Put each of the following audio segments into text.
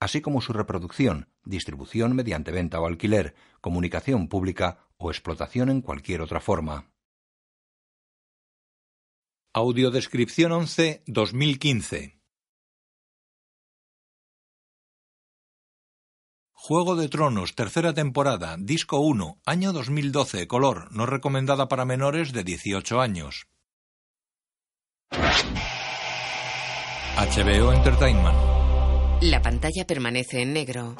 así como su reproducción, distribución mediante venta o alquiler, comunicación pública o explotación en cualquier otra forma. Audiodescripción 11 2015 Juego de Tronos, tercera temporada, disco 1, año 2012, color, no recomendada para menores de 18 años. HBO Entertainment. La pantalla permanece en negro.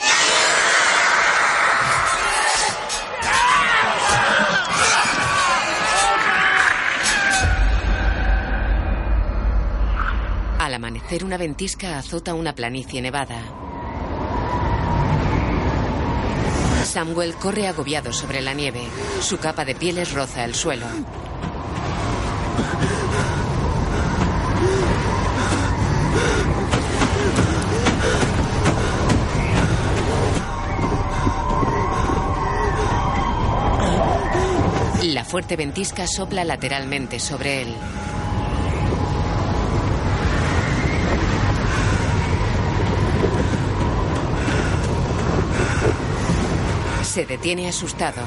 Al amanecer, una ventisca azota una planicie nevada. Samuel corre agobiado sobre la nieve. Su capa de pieles roza el suelo. La fuerte ventisca sopla lateralmente sobre él. Se detiene asustado.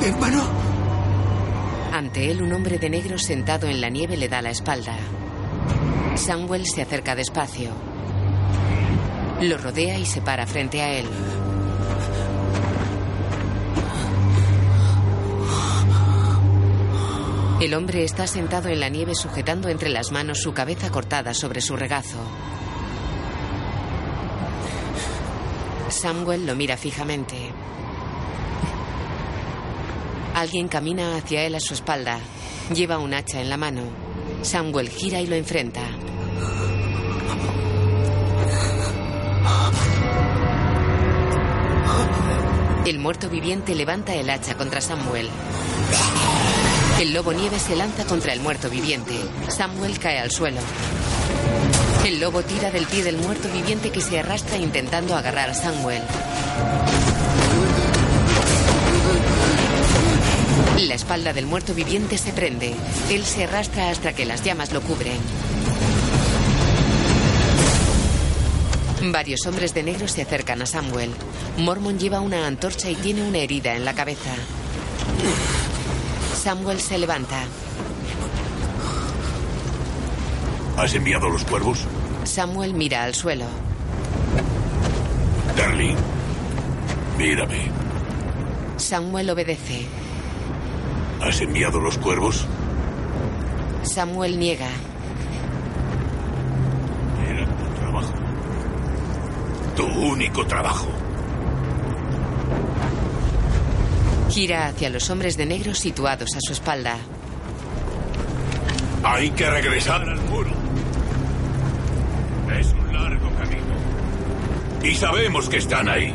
Hermano. Ante él un hombre de negro sentado en la nieve le da la espalda. Samuel se acerca despacio. Lo rodea y se para frente a él. El hombre está sentado en la nieve sujetando entre las manos su cabeza cortada sobre su regazo. Samuel lo mira fijamente. Alguien camina hacia él a su espalda. Lleva un hacha en la mano. Samuel gira y lo enfrenta. El muerto viviente levanta el hacha contra Samuel. El lobo nieve se lanza contra el muerto viviente. Samuel cae al suelo. El lobo tira del pie del muerto viviente que se arrastra intentando agarrar a Samuel. La espalda del muerto viviente se prende. Él se arrastra hasta que las llamas lo cubren. Varios hombres de negro se acercan a Samuel. Mormon lleva una antorcha y tiene una herida en la cabeza. Samuel se levanta. ¿Has enviado los cuervos? Samuel mira al suelo. Darling, mírame. Samuel obedece. ¿Has enviado los cuervos? Samuel niega. Era tu trabajo. Tu único trabajo. Gira hacia los hombres de negro situados a su espalda. Hay que regresar al muro. Es un largo camino. Y sabemos que están ahí.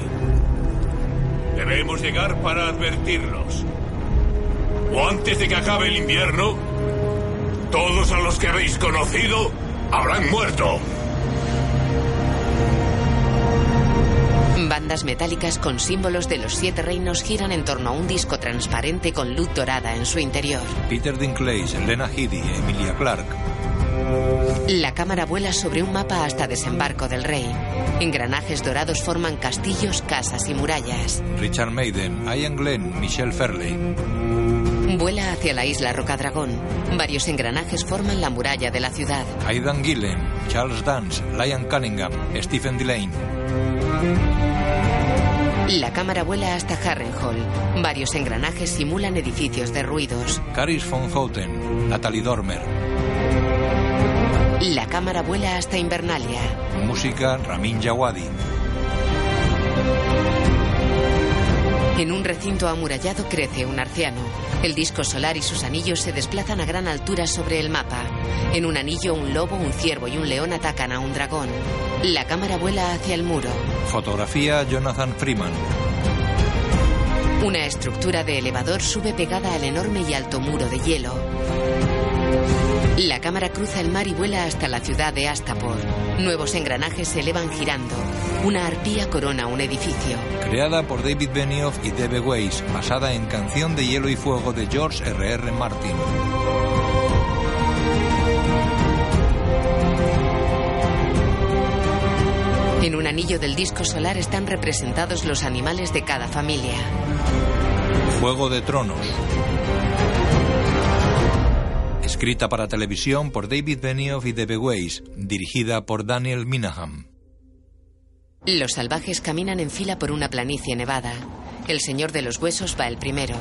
Debemos llegar para advertirlos. O antes de que acabe el invierno, todos a los que habéis conocido habrán muerto. Bandas metálicas con símbolos de los siete reinos giran en torno a un disco transparente con luz dorada en su interior. Peter Dinklage, Lena Headey, Emilia Clarke. La cámara vuela sobre un mapa hasta desembarco del rey. Engranajes dorados forman castillos, casas y murallas. Richard Maiden, Ian Glenn, Michelle Fairley. Vuela hacia la isla Rocadragón. Varios engranajes forman la muralla de la ciudad. Aidan Gillen, Charles Dance, Lion Cunningham, Stephen Delane. La cámara vuela hasta Harrenhal. Varios engranajes simulan edificios derruidos. Caris von Houten, Natalie Dormer. La cámara vuela hasta Invernalia. Música Ramin Djawadi. En un recinto amurallado crece un arciano. El disco solar y sus anillos se desplazan a gran altura sobre el mapa. En un anillo, un lobo, un ciervo y un león atacan a un dragón. La cámara vuela hacia el muro. Fotografía Jonathan Freeman. Una estructura de elevador sube pegada al enorme y alto muro de hielo. La cámara cruza el mar y vuela hasta la ciudad de Astapor. Nuevos engranajes se elevan girando. Una arpía corona un edificio. Creada por David Benioff y Debe Weiss, basada en Canción de Hielo y Fuego de George R.R. R. Martin. En un anillo del disco solar están representados los animales de cada familia. Juego de Tronos. Escrita para televisión por David Benioff y Debe Weiss, dirigida por Daniel Minahan. Los salvajes caminan en fila por una planicie nevada. El señor de los huesos va el primero.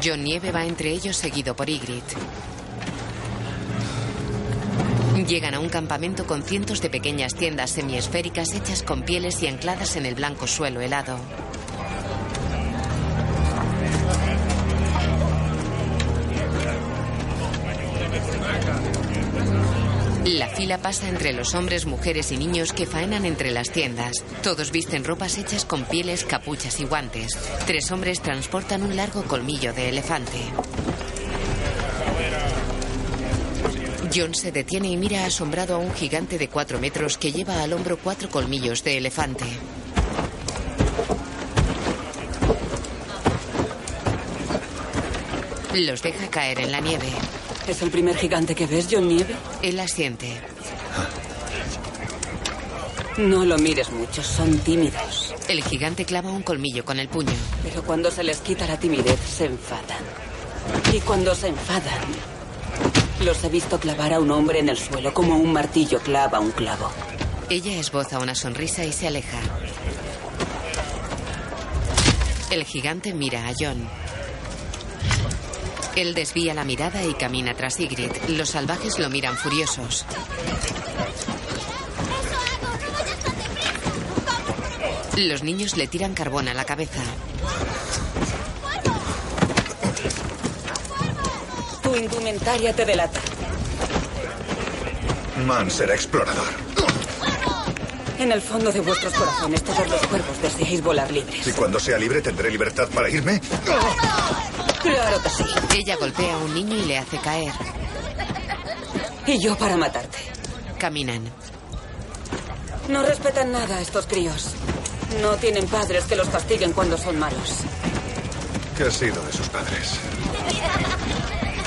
John Nieve va entre ellos seguido por Ygritte. Llegan a un campamento con cientos de pequeñas tiendas semiesféricas hechas con pieles y ancladas en el blanco suelo helado. La fila pasa entre los hombres, mujeres y niños que faenan entre las tiendas. Todos visten ropas hechas con pieles, capuchas y guantes. Tres hombres transportan un largo colmillo de elefante. John se detiene y mira asombrado a un gigante de cuatro metros que lleva al hombro cuatro colmillos de elefante. Los deja caer en la nieve. ¿Es el primer gigante que ves, John Nieve? Él asiente. No lo mires mucho, son tímidos. El gigante clava un colmillo con el puño. Pero cuando se les quita la timidez, se enfadan. Y cuando se enfadan, los he visto clavar a un hombre en el suelo como un martillo clava un clavo. Ella esboza una sonrisa y se aleja. El gigante mira a John. Él desvía la mirada y camina tras Ygritte. Los salvajes lo miran furiosos. Los niños le tiran carbón a la cabeza. Tu indumentaria te delata. Man será explorador. En el fondo de vuestros corazones todos los cuervos deseáis volar libres. ¿Y cuando sea libre tendré libertad para irme? Claro que sí. Ella golpea a un niño y le hace caer. Y yo para matarte. Caminan. No respetan nada a estos críos. No tienen padres que los castiguen cuando son malos. ¿Qué ha sido de sus padres?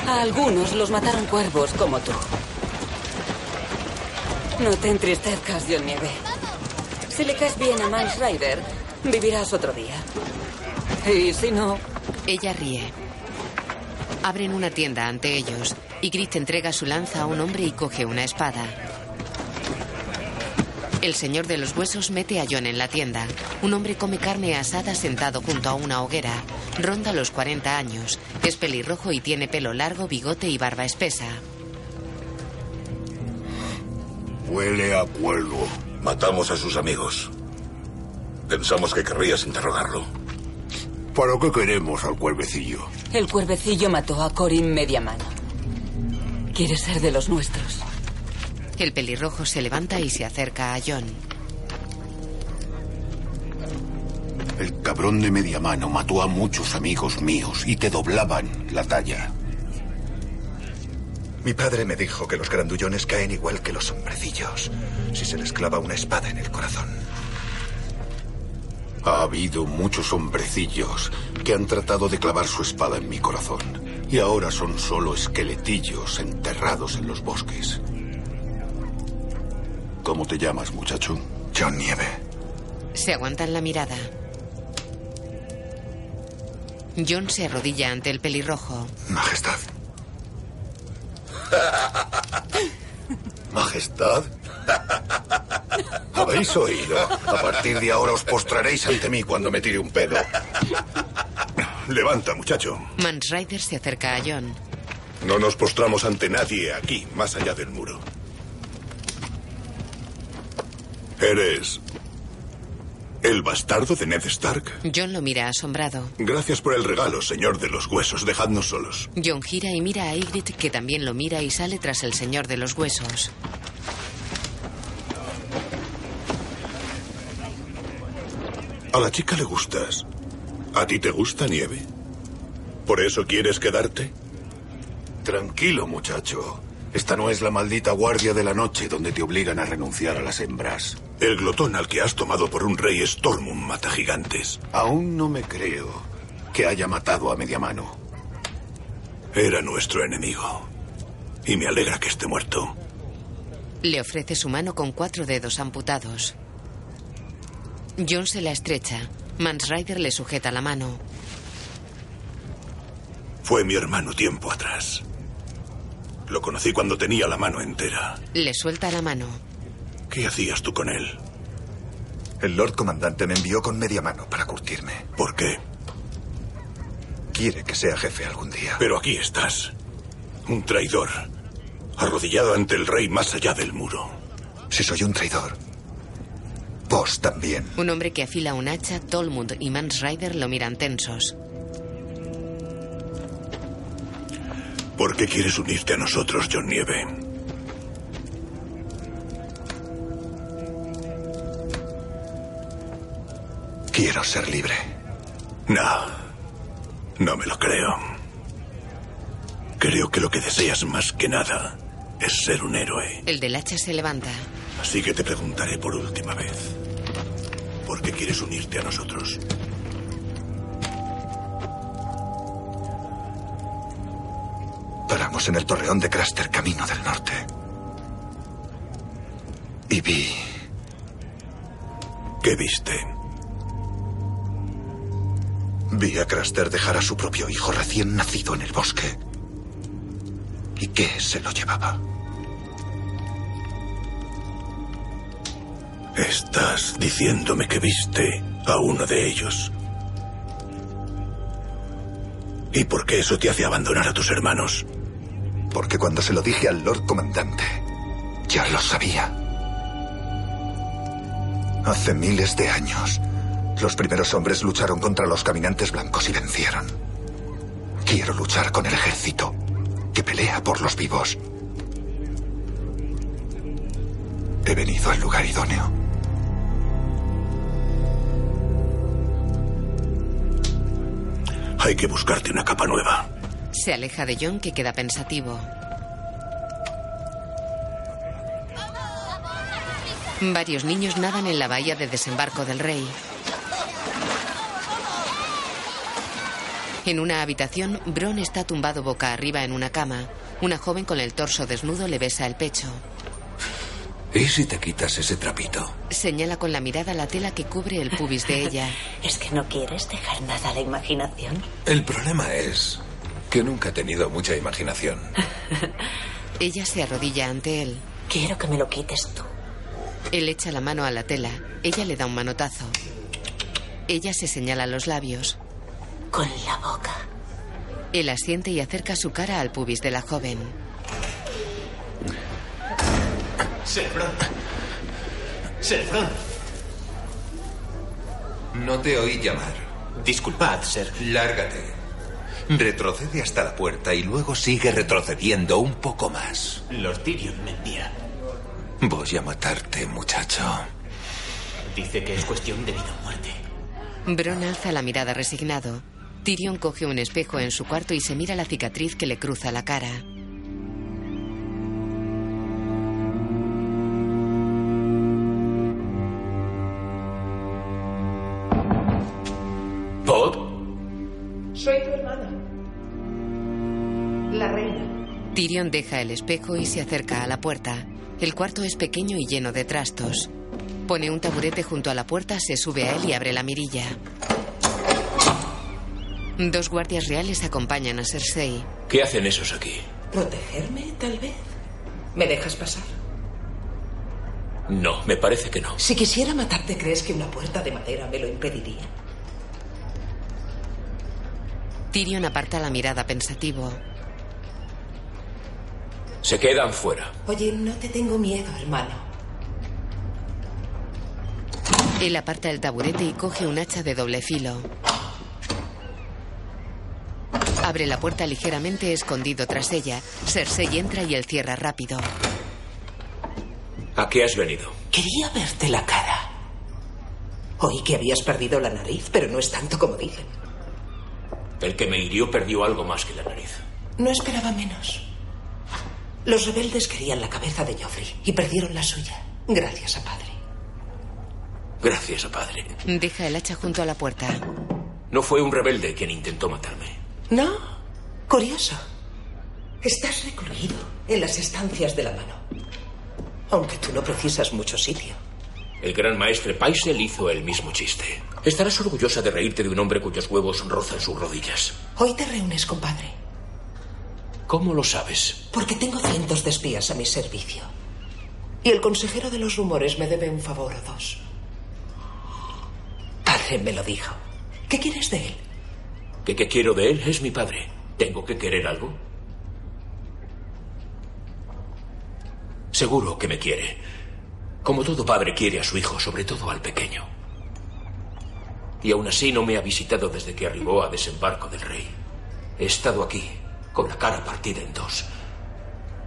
A algunos los mataron cuervos como tú. No te entristezcas, John Nieve. Si le caes bien a Miles Rider, vivirás otro día. Y si no... Ella ríe. Abren una tienda ante ellos. Y Grit entrega su lanza a un hombre y coge una espada. El señor de los huesos mete a John en la tienda. Un hombre come carne asada sentado junto a una hoguera. Ronda los 40 años. Es pelirrojo y tiene pelo largo, bigote y barba espesa. Huele a cuervo. Matamos a sus amigos. Pensamos que querrías interrogarlo. ¿Para qué queremos al cuervecillo? El cuervecillo mató a Corin media mano. Quiere ser de los nuestros. El pelirrojo se levanta y se acerca a John. El cabrón de media mano mató a muchos amigos míos y te doblaban la talla. Mi padre me dijo que los grandullones caen igual que los hombrecillos si se les clava una espada en el corazón. Ha habido muchos hombrecillos que han tratado de clavar su espada en mi corazón y ahora son solo esqueletillos enterrados en los bosques. ¿Cómo te llamas, muchacho? John Nieve. Se aguantan la mirada. John se arrodilla ante el pelirrojo. Majestad. ¿Majestad? ¿Habéis oído? A partir de ahora os postraréis ante mí cuando me tire un pedo. Levanta, muchacho. Mans Rider se acerca a John. No nos postramos ante nadie aquí, más allá del muro. ¿Eres el bastardo de Ned Stark? John lo mira asombrado. Gracias por el regalo, señor de los huesos. Dejadnos solos. John gira y mira a Ygritte, que también lo mira y sale tras el señor de los huesos. A la chica le gustas. ¿A ti te gusta nieve? ¿Por eso quieres quedarte? Tranquilo, muchacho. Esta no es la maldita guardia de la noche donde te obligan a renunciar a las hembras. El glotón al que has tomado por un rey Stormum mata gigantes. Aún no me creo que haya matado a media mano. Era nuestro enemigo. Y me alegra que esté muerto. Le ofrece su mano con cuatro dedos amputados. John se la estrecha. Mans Rider le sujeta la mano. Fue mi hermano tiempo atrás. Lo conocí cuando tenía la mano entera. Le suelta la mano. ¿Qué hacías tú con él? El Lord Comandante me envió con media mano para curtirme. ¿Por qué? Quiere que sea jefe algún día. Pero aquí estás. Un traidor. Arrodillado ante el rey más allá del muro. Si soy un traidor, vos también. Un hombre que afila un hacha, Tolmund y Mans Rider lo miran tensos. ¿Por qué quieres unirte a nosotros, John Nieve? Quiero ser libre. No. No me lo creo. Creo que lo que deseas más que nada es ser un héroe. El del hacha se levanta. Así que te preguntaré por última vez. ¿Por qué quieres unirte a nosotros? Paramos en el torreón de Craster, camino del norte. Y vi. ¿Qué viste? Vi a Craster dejar a su propio hijo recién nacido en el bosque. ¿Y qué se lo llevaba? Estás diciéndome que viste a uno de ellos. ¿Y por qué eso te hace abandonar a tus hermanos? Porque cuando se lo dije al Lord Comandante, ya lo sabía. Hace miles de años, los primeros hombres lucharon contra los caminantes blancos y vencieron. Quiero luchar con el ejército que pelea por los vivos. He venido al lugar idóneo. Hay que buscarte una capa nueva. Se aleja de John que queda pensativo. Varios niños nadan en la bahía de desembarco del rey. En una habitación, Bron está tumbado boca arriba en una cama. Una joven con el torso desnudo le besa el pecho. ¿Y si te quitas ese trapito? Señala con la mirada la tela que cubre el pubis de ella. ¿Es que no quieres dejar nada a la imaginación? El problema es que nunca he tenido mucha imaginación. Ella se arrodilla ante él. Quiero que me lo quites tú. Él echa la mano a la tela. Ella le da un manotazo. Ella se señala los labios. Con la boca. Él asiente y acerca su cara al pubis de la joven. Cerebrón. No te oí llamar. Disculpad, Ser. Lárgate. Retrocede hasta la puerta y luego sigue retrocediendo un poco más. Lord Tyrion me envía. Voy a matarte, muchacho. Dice que es cuestión de vida o muerte. Bron alza la mirada resignado. Tyrion coge un espejo en su cuarto y se mira la cicatriz que le cruza la cara. ¿Pod? Soy tu hermana. La reina. Tyrion deja el espejo y se acerca a la puerta. El cuarto es pequeño y lleno de trastos. Pone un taburete junto a la puerta, se sube a él y abre la mirilla. Dos guardias reales acompañan a Cersei. ¿Qué hacen esos aquí? ¿Protegerme, tal vez? ¿Me dejas pasar? No, me parece que no. Si quisiera matarte, ¿crees que una puerta de madera me lo impediría? Tyrion aparta la mirada pensativo. Se quedan fuera. Oye, no te tengo miedo, hermano. Él aparta el taburete y coge un hacha de doble filo. Abre la puerta ligeramente escondido tras ella. Cersei entra y él cierra rápido. ¿A qué has venido? Quería verte la cara. Oí que habías perdido la nariz, pero no es tanto como dicen. El que me hirió perdió algo más que la nariz. No esperaba menos. Los rebeldes querían la cabeza de Joffrey y perdieron la suya. Gracias a padre. Gracias a padre. Deja el hacha junto a la puerta. No fue un rebelde quien intentó matarme. No, curioso. Estás recluido en las estancias de la mano. Aunque tú no precisas mucho sitio. El gran maestre Paisel hizo el mismo chiste. Estarás orgullosa de reírte de un hombre cuyos huevos rozan sus rodillas. Hoy te reúnes con padre. ¿Cómo lo sabes? Porque tengo cientos de espías a mi servicio. Y el consejero de los rumores me debe un favor o dos. Padre me lo dijo. ¿Qué quieres de él? ¿Qué, qué quiero de él? Es mi padre. ¿Tengo que querer algo? Seguro que me quiere. Como todo padre quiere a su hijo, sobre todo al pequeño. Y aún así no me ha visitado desde que arribó a desembarco del rey. He estado aquí, con la cara partida en dos.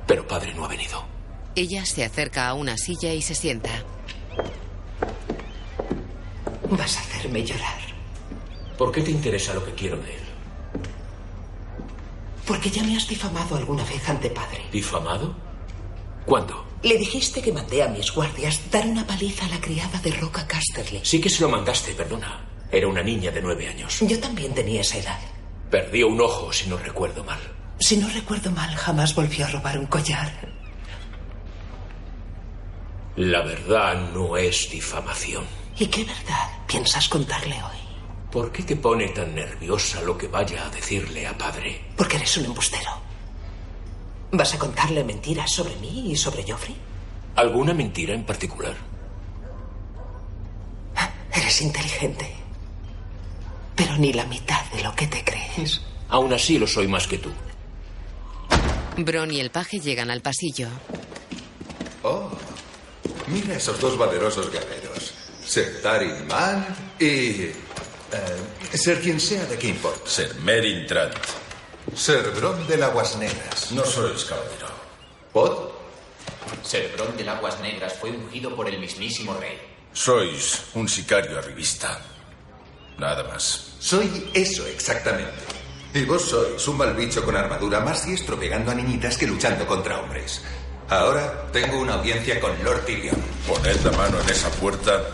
Pero padre no ha venido. Ella se acerca a una silla y se sienta. Vas a hacerme llorar. ¿Por qué te interesa lo que quiero de él? Porque ya me has difamado alguna vez ante padre. ¿Difamado? ¿Cuándo? Le dijiste que mandé a mis guardias dar una paliza a la criada de Roca Casterly. Sí que se lo mandaste, perdona. Era una niña de nueve años. Yo también tenía esa edad. Perdió un ojo, si no recuerdo mal. Si no recuerdo mal, jamás volvió a robar un collar. La verdad no es difamación. ¿Y qué verdad piensas contarle hoy? ¿Por qué te pone tan nerviosa lo que vaya a decirle a padre? Porque eres un embustero. ¿Vas a contarle mentiras sobre mí y sobre Joffrey? ¿Alguna mentira en particular? Eres inteligente. Pero ni la mitad de lo que te crees. Aún así lo soy más que tú. Bron y el paje llegan al pasillo. Oh, mira esos dos valerosos guerreros. Ser Tarin Man y... eh, ser quien sea de qué importa. Ser Merin Trant. Ser Bron del Aguas Negras. No sois caballero. ¿Pod? Ser Bron del Aguas Negras fue ungido por el mismísimo rey. Sois un sicario arribista. Nada más. Soy eso exactamente. Y vos sois un mal bicho con armadura más diestro pegando a niñitas que luchando contra hombres. Ahora tengo una audiencia con Lord Tyrion. Poned la mano en esa puerta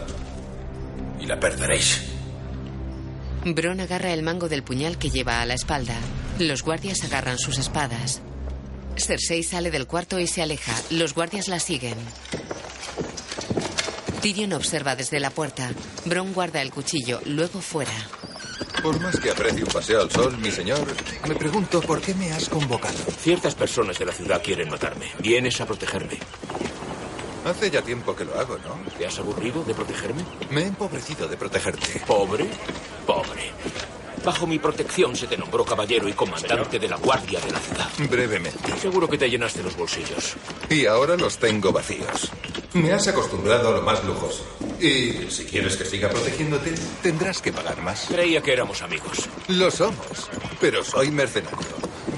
y la perderéis. Bron agarra el mango del puñal que lleva a la espalda. Los guardias agarran sus espadas. Cersei sale del cuarto y se aleja. Los guardias la siguen. Tyrion observa desde la puerta. Bron guarda el cuchillo, luego fuera. Por más que aprecie un paseo al sol, mi señor, me pregunto por qué me has convocado. Ciertas personas de la ciudad quieren matarme. Vienes a protegerme. Hace ya tiempo que lo hago, ¿no? ¿Te has aburrido de protegerme? Me he empobrecido de protegerte. ¿Pobre? Pobre. Bajo mi protección se te nombró caballero y comandante de la guardia de la ciudad. Brevemente. Seguro que te llenaste los bolsillos. Y ahora los tengo vacíos. Me has acostumbrado a lo más lujoso. Y si quieres que siga protegiéndote, tendrás que pagar más. Creía que éramos amigos. Lo somos, pero soy mercenario.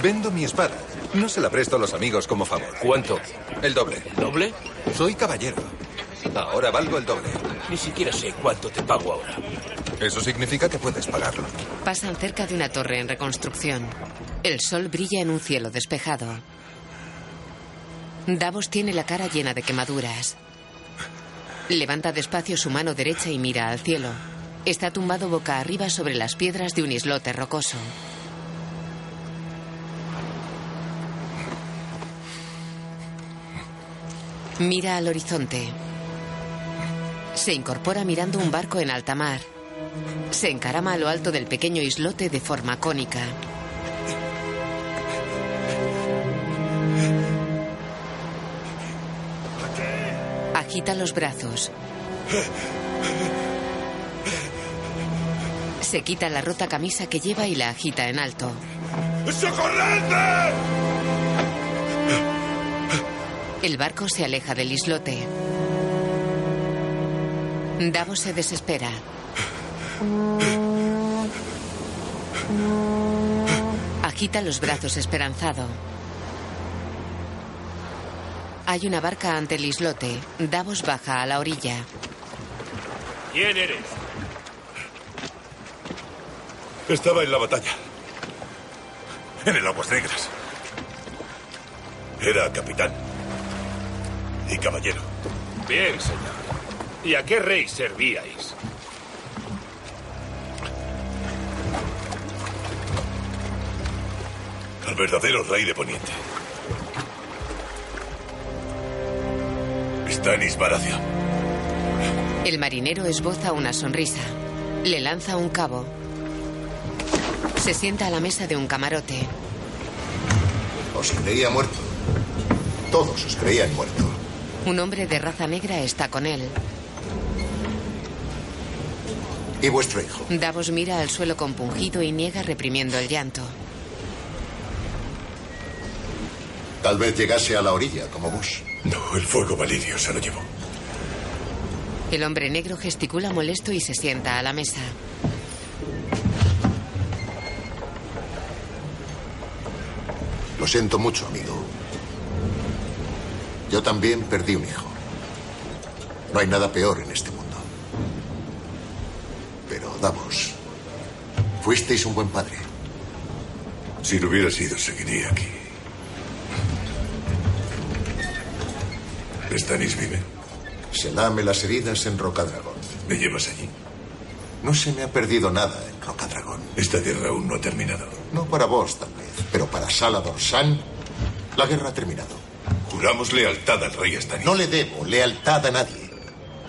Vendo mi espada. No se la presto a los amigos como favor. ¿Cuánto? El doble. ¿El doble? Soy caballero. Ahora valgo el doble. Ni siquiera sé cuánto te pago ahora. Eso significa que puedes pagarlo. Pasan cerca de una torre en reconstrucción. El sol brilla en un cielo despejado. Davos tiene la cara llena de quemaduras. Levanta despacio su mano derecha y mira al cielo. Está tumbado boca arriba sobre las piedras de un islote rocoso. Mira al horizonte. Se incorpora mirando un barco en alta mar. Se encarama a lo alto del pequeño islote de forma cónica. Agita los brazos. Se quita la rota camisa que lleva y la agita en alto. ¡Socorredme! El barco se aleja del islote. Davos se desespera. Agita los brazos esperanzado. Hay una barca ante el islote. Davos baja a la orilla. ¿Quién eres? Estaba en la batalla. En el Aguas Negras. Era capitán. Y caballero. Bien, señor. ¿Y a qué rey servíais? Al verdadero rey de Poniente. Stannis Baratheon. El marinero esboza una sonrisa. Le lanza un cabo. Se sienta a la mesa de un camarote. Os creía muerto. Todos os creían muerto. Un hombre de raza negra está con él. ¿Y vuestro hijo? Davos mira al suelo compungido y niega reprimiendo el llanto. Tal vez llegase a la orilla, como vos. No, el fuego validio se lo llevó. El hombre negro gesticula molesto y se sienta a la mesa. Lo siento mucho, amigo. Yo también perdí un hijo. No hay nada peor en este Davos, fuisteis un buen padre. Si lo hubiera sido, seguiría aquí. ¿Stannis vive? Se lame las heridas en Rocadragón. ¿Me llevas allí? No se me ha perdido nada en Rocadragón. Esta guerra aún no ha terminado. No para vos, tal vez, pero para Salador San, la guerra ha terminado. Juramos lealtad al rey Stannis. No le debo lealtad a nadie.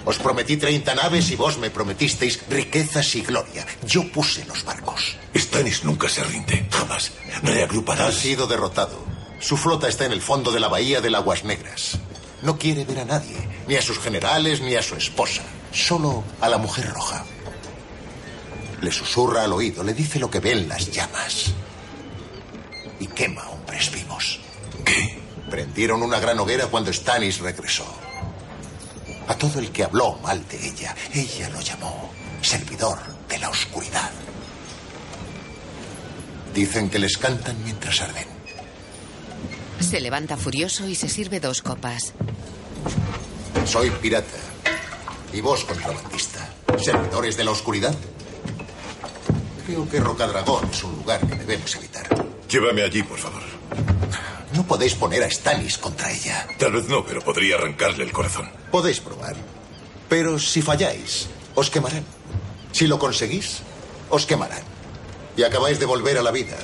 Os prometí 30 naves y vos me prometisteis riquezas y gloria. Yo puse los barcos. Stannis nunca se rinde, jamás. Reagrupará. Ha sido derrotado. Su flota está en el fondo de la bahía de Aguas Negras. No quiere ver a nadie, ni a sus generales, ni a su esposa. Solo a la mujer roja. Le susurra al oído, le dice lo que ven las llamas. Y quema hombres vivos. ¿Qué? Prendieron una gran hoguera cuando Stannis regresó. A todo el que habló mal de ella, ella lo llamó servidor de la oscuridad. Dicen que les cantan mientras arden. Se levanta furioso y se sirve dos copas. Soy pirata. Y vos, contrabandista. ¿Servidores de la oscuridad? Creo que Rocadragón es un lugar que debemos evitar. Llévame allí, por favor. No podéis poner a Stannis contra ella. Tal vez no, pero podría arrancarle el corazón. Podéis probar. Pero si falláis, os quemarán. Si lo conseguís, os quemarán. Y acabáis de volver a la vida.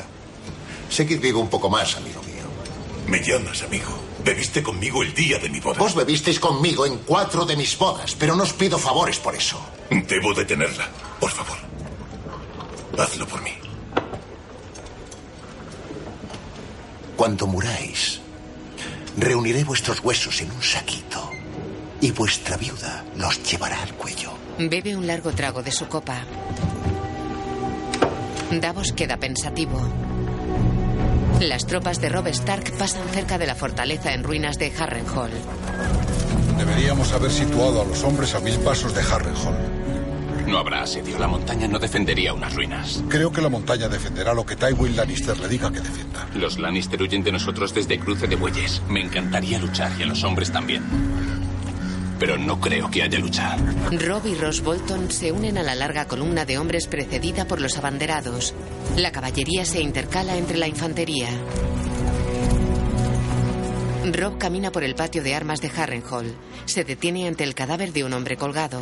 Seguid vivo un poco más, amigo mío. Me llamas, amigo. Bebiste conmigo el día de mi boda. Vos bebisteis conmigo en cuatro de mis bodas, pero no os pido favores por eso. Debo detenerla, por favor. Hazlo por mí. Cuando muráis, reuniré vuestros huesos en un saquito y vuestra viuda los llevará al cuello. Bebe un largo trago de su copa. Davos queda pensativo. Las tropas de Robb Stark pasan cerca de la fortaleza en ruinas de Harrenhal. Deberíamos haber situado a los hombres a mil pasos de Harrenhal. No habrá asedio. La montaña no defendería unas ruinas. Creo que la montaña defenderá lo que Tywin Lannister le diga que defienda. Los Lannister huyen de nosotros desde Cruce de Bueyes. Me encantaría luchar y a los hombres también. Pero no creo que haya lucha. Robb y Ross Bolton se unen a la larga columna de hombres precedida por los abanderados. La caballería se intercala entre la infantería. Robb camina por el patio de armas de Harrenhal. Se detiene ante el cadáver de un hombre colgado.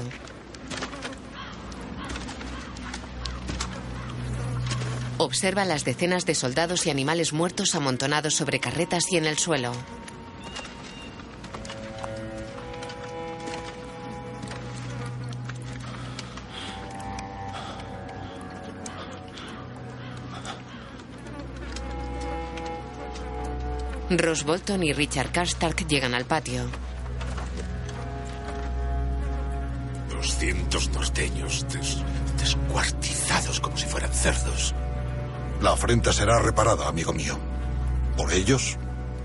Observa las decenas de soldados y animales muertos amontonados sobre carretas y en el suelo. Ross Bolton y Richard Karstark llegan al patio. 200 norteños des- descuartizados como si fueran cerdos. La afrenta será reparada, amigo mío. Por ellos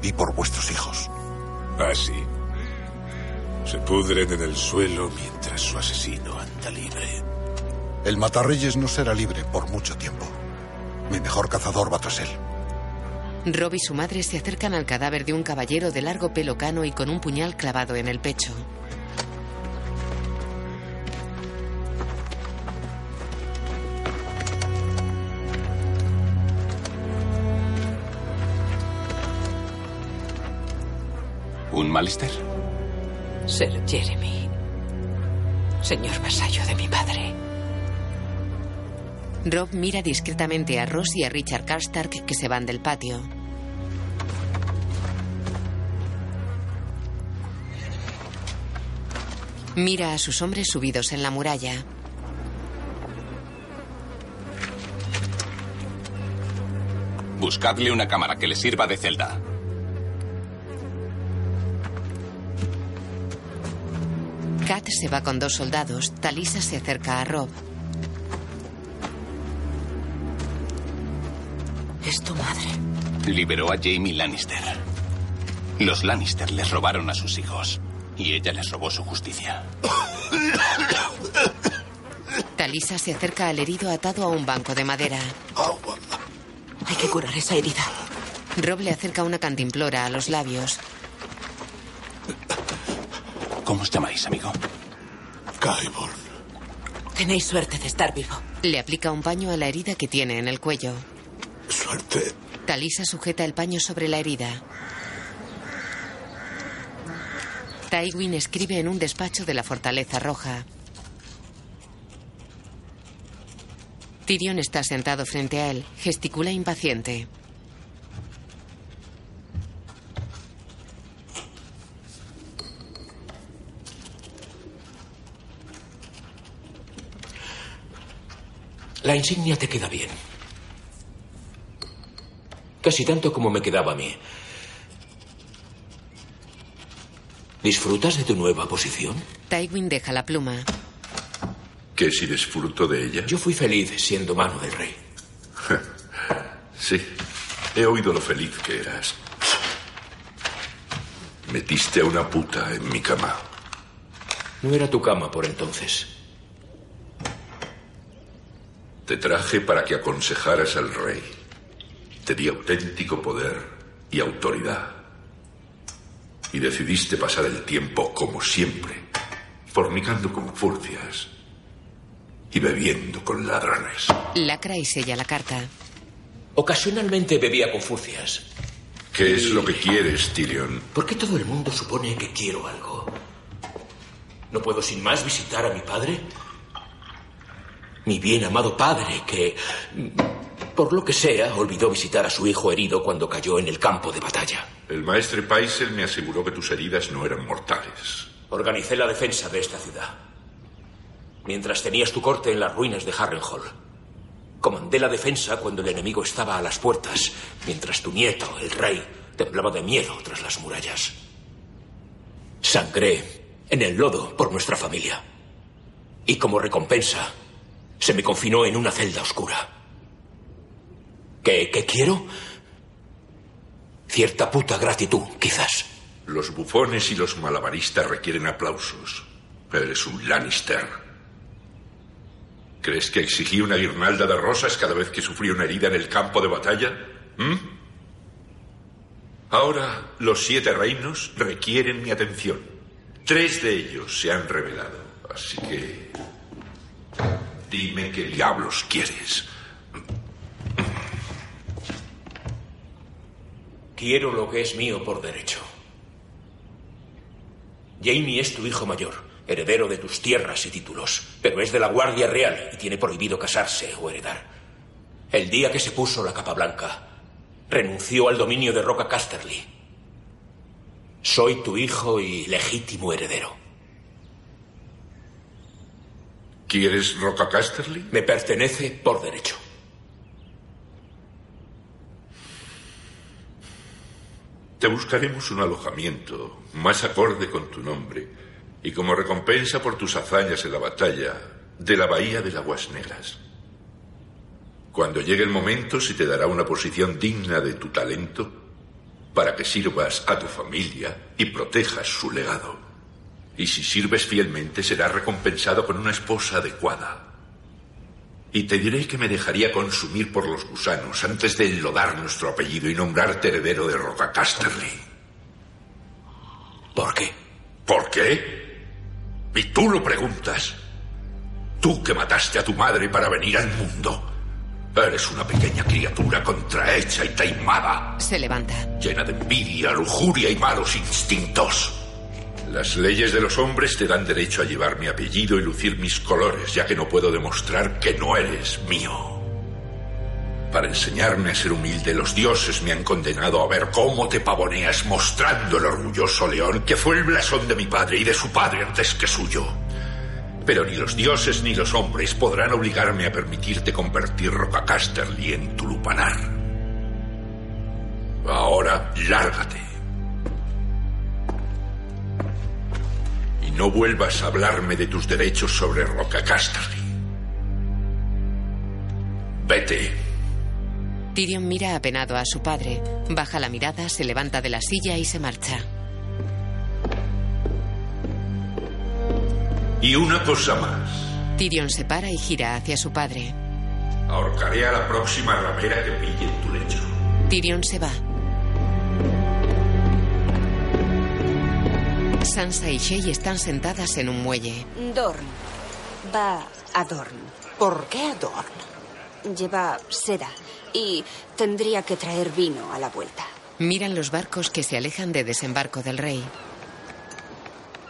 y por vuestros hijos. Ah, sí. Se pudren en el suelo mientras su asesino anda libre. El matarreyes no será libre por mucho tiempo. Mi mejor cazador va tras él. Rob y su madre se acercan al cadáver de un caballero de largo pelo cano y con un puñal clavado en el pecho. ¿Un Malister? Ser Jeremy. Señor vasallo de mi padre. Rob mira discretamente a Ross y a Richard Karstark que se van del patio. Mira a sus hombres subidos en la muralla. Buscadle una cámara que le sirva de celda. Kat se va con dos soldados. Talisa se acerca a Rob. Es tu madre. Liberó a Jamie Lannister. Los Lannister les robaron a sus hijos. Y ella les robó su justicia. Talisa se acerca al herido atado a un banco de madera. Hay que curar esa herida. Rob le acerca una cantimplora a los labios. ¿Cómo os llamáis, amigo? Kyborn. Tenéis suerte de estar vivo. Le aplica un paño a la herida que tiene en el cuello. Suerte. Talisa sujeta el paño sobre la herida. Tywin escribe en un despacho de la Fortaleza Roja. Tyrion está sentado frente a él, gesticula impaciente. La insignia te queda bien. Casi tanto como me quedaba a mí. ¿Disfrutas de tu nueva posición? Tywin deja la pluma. ¿Que si disfruto de ella? Yo fui feliz siendo mano del rey. Sí, he oído lo feliz que eras. Metiste a una puta en mi cama. No era tu cama por entonces. Te traje para que aconsejaras al rey. Te di auténtico poder y autoridad. Y decidiste pasar el tiempo como siempre, fornicando con furcias y bebiendo con ladrones. Lacra y sella la carta. Ocasionalmente bebía con furcias. ¿Qué es lo que quieres, Tyrion? ¿Por qué todo el mundo supone que quiero algo? ¿No puedo sin más visitar a mi padre? Mi bien amado padre, que, por lo que sea, olvidó visitar a su hijo herido cuando cayó en el campo de batalla. El maestre Paisel me aseguró que tus heridas no eran mortales. Organicé la defensa de esta ciudad. Mientras tenías tu corte en las ruinas de Harrenhal. Comandé la defensa cuando el enemigo estaba a las puertas, mientras tu nieto, el rey, temblaba de miedo tras las murallas. Sangré en el lodo por nuestra familia. Y como recompensa, se me confinó en una celda oscura. ¿Qué, quiero? Cierta puta gratitud, quizás. Los bufones y los malabaristas requieren aplausos. Eres un Lannister. ¿Crees que exigí una guirnalda de rosas cada vez que sufrí una herida en el campo de batalla? ¿Mm? Ahora los siete reinos requieren mi atención. Tres de ellos se han revelado. Así que... Dime qué diablos quieres. Quiero lo que es mío por derecho. Jamie es tu hijo mayor, heredero de tus tierras y títulos, pero es de la Guardia Real y tiene prohibido casarse o heredar. El día que se puso la capa blanca, renunció al dominio de Roca Casterly. Soy tu hijo y legítimo heredero. ¿Quieres Roca Casterly? Me pertenece por derecho. Te buscaremos un alojamiento más acorde con tu nombre y como recompensa por tus hazañas en la batalla de la Bahía de Aguas Negras. Cuando llegue el momento se te dará una posición digna de tu talento para que sirvas a tu familia y protejas su legado. Y si sirves fielmente, serás recompensado con una esposa adecuada. Y te diré que me dejaría consumir por los gusanos antes de enlodar nuestro apellido y nombrarte heredero de Roca Casterly. ¿Por qué? ¿Por qué? Y tú lo preguntas. Tú que mataste a tu madre para venir al mundo. Eres una pequeña criatura contrahecha y taimada. Se levanta. Llena de envidia, lujuria y malos instintos. Las leyes de los hombres te dan derecho a llevar mi apellido y lucir mis colores, ya que no puedo demostrar que no eres mío. Para enseñarme a ser humilde, los dioses me han condenado a ver cómo te pavoneas mostrando el orgulloso león que fue el blasón de mi padre y de su padre antes que suyo. Pero ni los dioses ni los hombres podrán obligarme a permitirte convertir Roca Casterly en tu lupanar. Ahora, lárgate. No vuelvas a hablarme de tus derechos sobre Roca Casterly. Vete. Tyrion mira apenado a su padre. Baja la mirada, se levanta de la silla y se marcha. Y una cosa más. Tyrion se para y gira hacia su padre. Ahorcaré a la próxima ramera que pille en tu lecho. Tyrion se va. Sansa y Shay están sentadas en un muelle. Dorn. Va a Dorn. ¿Por qué a Dorn? Lleva seda y tendría que traer vino a la vuelta. Miran los barcos que se alejan de desembarco del rey.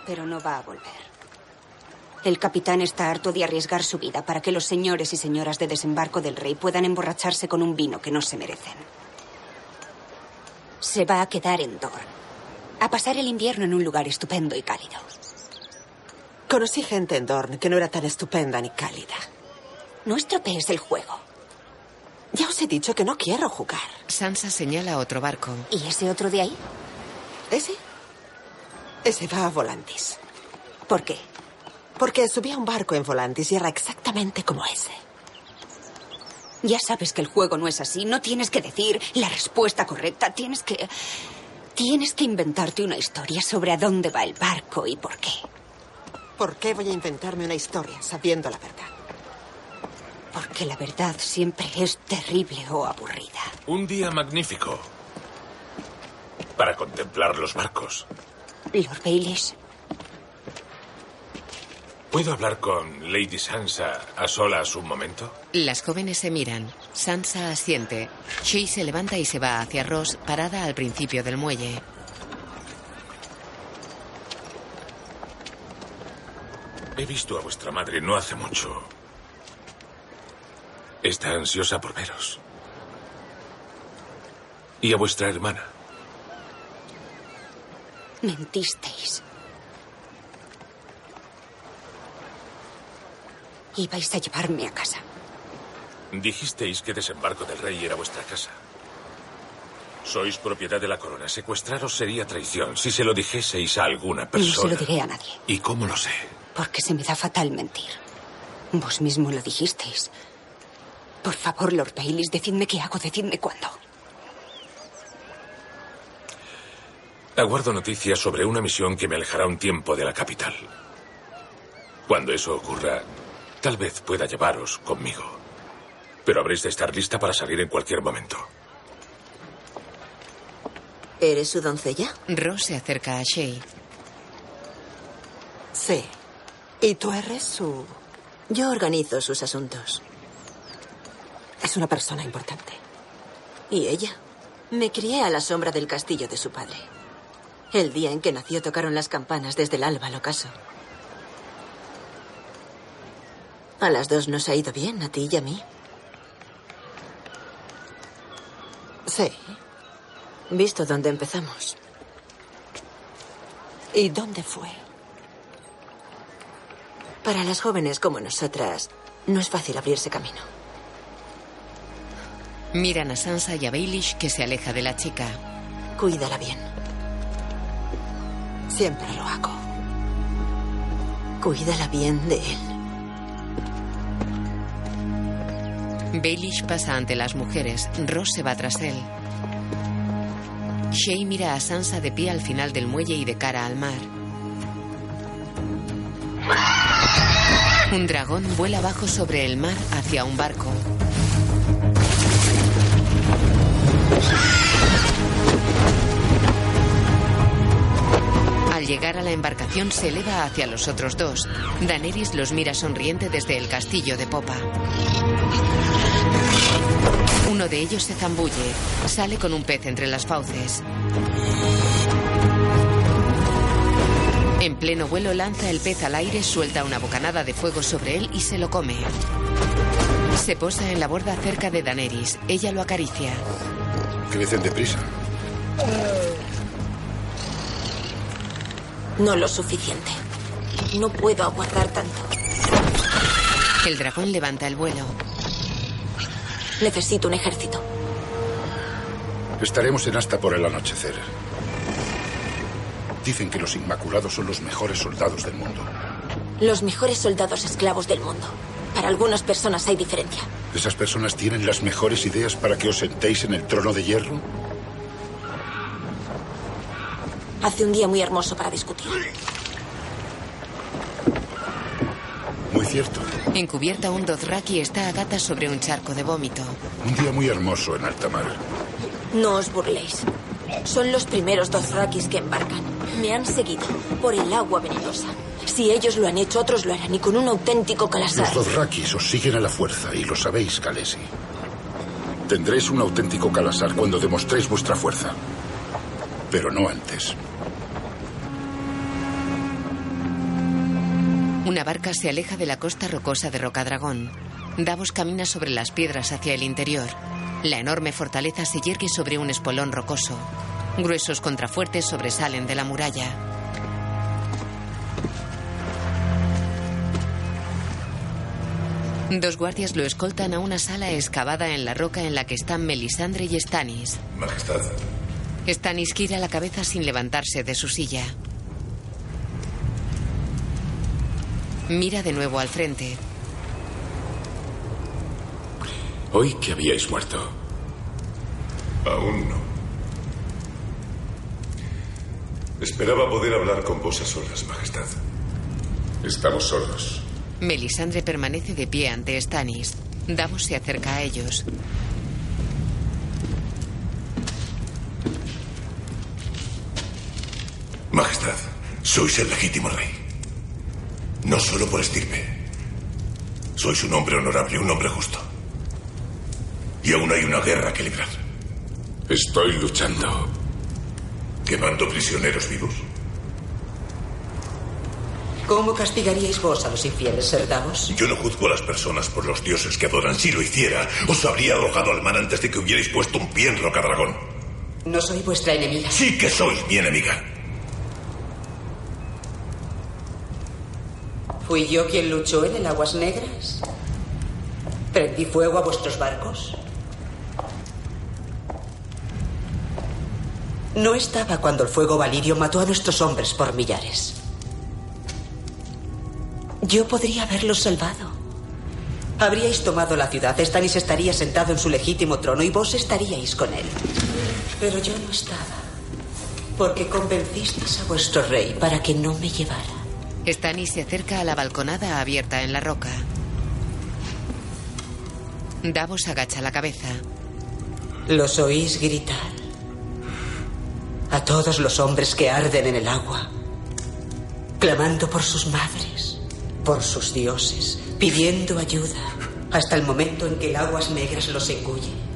Pero no va a volver. El capitán está harto de arriesgar su vida para que los señores y señoras de desembarco del rey puedan emborracharse con un vino que no se merecen. Se va a quedar en Dorn. A pasar el invierno en un lugar estupendo y cálido. Conocí gente en Dorn que no era tan estupenda ni cálida. No estropees el juego. Ya os he dicho que no quiero jugar. Sansa señala otro barco. ¿Y ese otro de ahí? ¿Ese? Ese va a Volantis. ¿Por qué? Porque subí a un barco en Volantis y era exactamente como ese. Ya sabes que el juego no es así. No tienes que decir la respuesta correcta. Tienes que. Tienes que inventarte una historia sobre a dónde va el barco y por qué. ¿Por qué voy a inventarme una historia sabiendo la verdad? Porque la verdad siempre es terrible o aburrida. Un día magnífico. Para contemplar los barcos. Lord Baelish, ¿Puedo hablar con Lady Sansa a solas un momento? Las jóvenes se miran. Sansa asiente. Shay se levanta y se va hacia Ross, parada al principio del muelle. He visto a vuestra madre no hace mucho. Está ansiosa por veros. Y a vuestra hermana. mentisteis. Ibais a llevarme a casa. Dijisteis que desembarco del rey era vuestra casa. Sois propiedad de la corona. Secuestraros sería traición si se lo dijeseis a alguna No se persona. lo diré a nadie, ¿Y cómo lo sé? porque se me da fatal mentir. Vos mismo lo dijisteis. Por favor, Lord Baelish, decidme qué hago, decidme cuándo. Aguardo noticias sobre una misión que me alejará un tiempo de la capital. Cuando eso ocurra, tal vez pueda llevaros conmigo. Pero habréis de estar lista para salir en cualquier momento. ¿Eres su doncella? Ross se acerca a Shay. Sí. ¿Y tú eres su...? Yo organizo sus asuntos. Es una persona importante. ¿Y ella? Me crié a la sombra del castillo de su padre. El día en que nació tocaron las campanas desde el alba al ocaso. A las dos nos ha ido bien, a ti y a mí. Sí. Visto dónde empezamos. ¿Y dónde fue? Para las jóvenes como nosotras, no es fácil abrirse camino. Miran a Sansa y a Baelish que se aleja de la chica. Cuídala bien. Siempre lo hago. Cuídala bien de él. Baelish pasa ante las mujeres, Ross se va tras él. Shay mira a Sansa de pie al final del muelle y de cara al mar. Un dragón vuela abajo sobre el mar hacia un barco. Llegar a la embarcación se eleva hacia los otros dos. Daenerys los mira sonriente desde el castillo de popa. Uno de ellos se zambulle. Sale con un pez entre las fauces. En pleno vuelo lanza el pez al aire, suelta una bocanada de fuego sobre él y se lo come. Se posa en la borda cerca de Daenerys. Ella lo acaricia. Crecen deprisa. No lo suficiente. No puedo aguardar tanto. El dragón levanta el vuelo. Necesito un ejército. Estaremos en Asta por el anochecer. Dicen que los Inmaculados son los mejores soldados del mundo. Los mejores soldados esclavos del mundo. Para algunas personas hay diferencia. ¿Esas personas tienen las mejores ideas para que os sentéis en el trono de hierro? Hace un día muy hermoso para discutir. Muy cierto. Encubierta un Dothraki está a gatas sobre un charco de vómito. Un día muy hermoso en alta mar. No os burléis. Son los primeros Dothrakis que embarcan. Me han seguido por el agua venenosa. Si ellos lo han hecho, otros lo harán y con un auténtico calasar. Los Dothrakis os siguen a la fuerza y lo sabéis, Khaleesi. Tendréis un auténtico calasar cuando demostréis vuestra fuerza. Pero no antes. Una barca se aleja de la costa rocosa de Rocadragón. Davos camina sobre las piedras hacia el interior. La enorme fortaleza se yergue sobre un espolón rocoso. Gruesos contrafuertes sobresalen de la muralla. Dos guardias lo escoltan a una sala excavada en la roca en la que están Melisandre y Stannis. Majestad. Stannis gira la cabeza sin levantarse de su silla. Mira de nuevo al frente. Hoy que habíais muerto. Aún no. Esperaba poder hablar con vos a solas, Majestad. Estamos solos. Melisandre permanece de pie ante Stannis. Davos se acerca a ellos. Sois el legítimo rey. No solo por estirpe. Sois un hombre honorable, un hombre justo. Y aún hay una guerra que librar. Estoy luchando. ¿Quemando prisioneros vivos? ¿Cómo castigaríais vos a los infieles, Ser Davos? Yo no juzgo a las personas por los dioses que adoran. Si lo hiciera, os habría arrojado al mar antes de que hubierais puesto un pie en Rocadragón. No soy vuestra enemiga. Sí que sois mi enemiga. ¿Fui yo quien luchó en el Aguas Negras? ¿Prendí fuego a vuestros barcos? No estaba cuando el fuego valirio mató a nuestros hombres por millares. Yo podría haberlos salvado. Habríais tomado la ciudad, Stannis estaría sentado en su legítimo trono y vos estaríais con él. Pero yo no estaba. Porque convencisteis a vuestro rey para que no me llevara. Stannis se acerca a la balconada abierta en la roca. Davos agacha la cabeza. ¿Los oís gritar? A todos los hombres que arden en el agua, clamando por sus madres, por sus dioses, pidiendo ayuda, hasta el momento en que el aguas negras los engulle.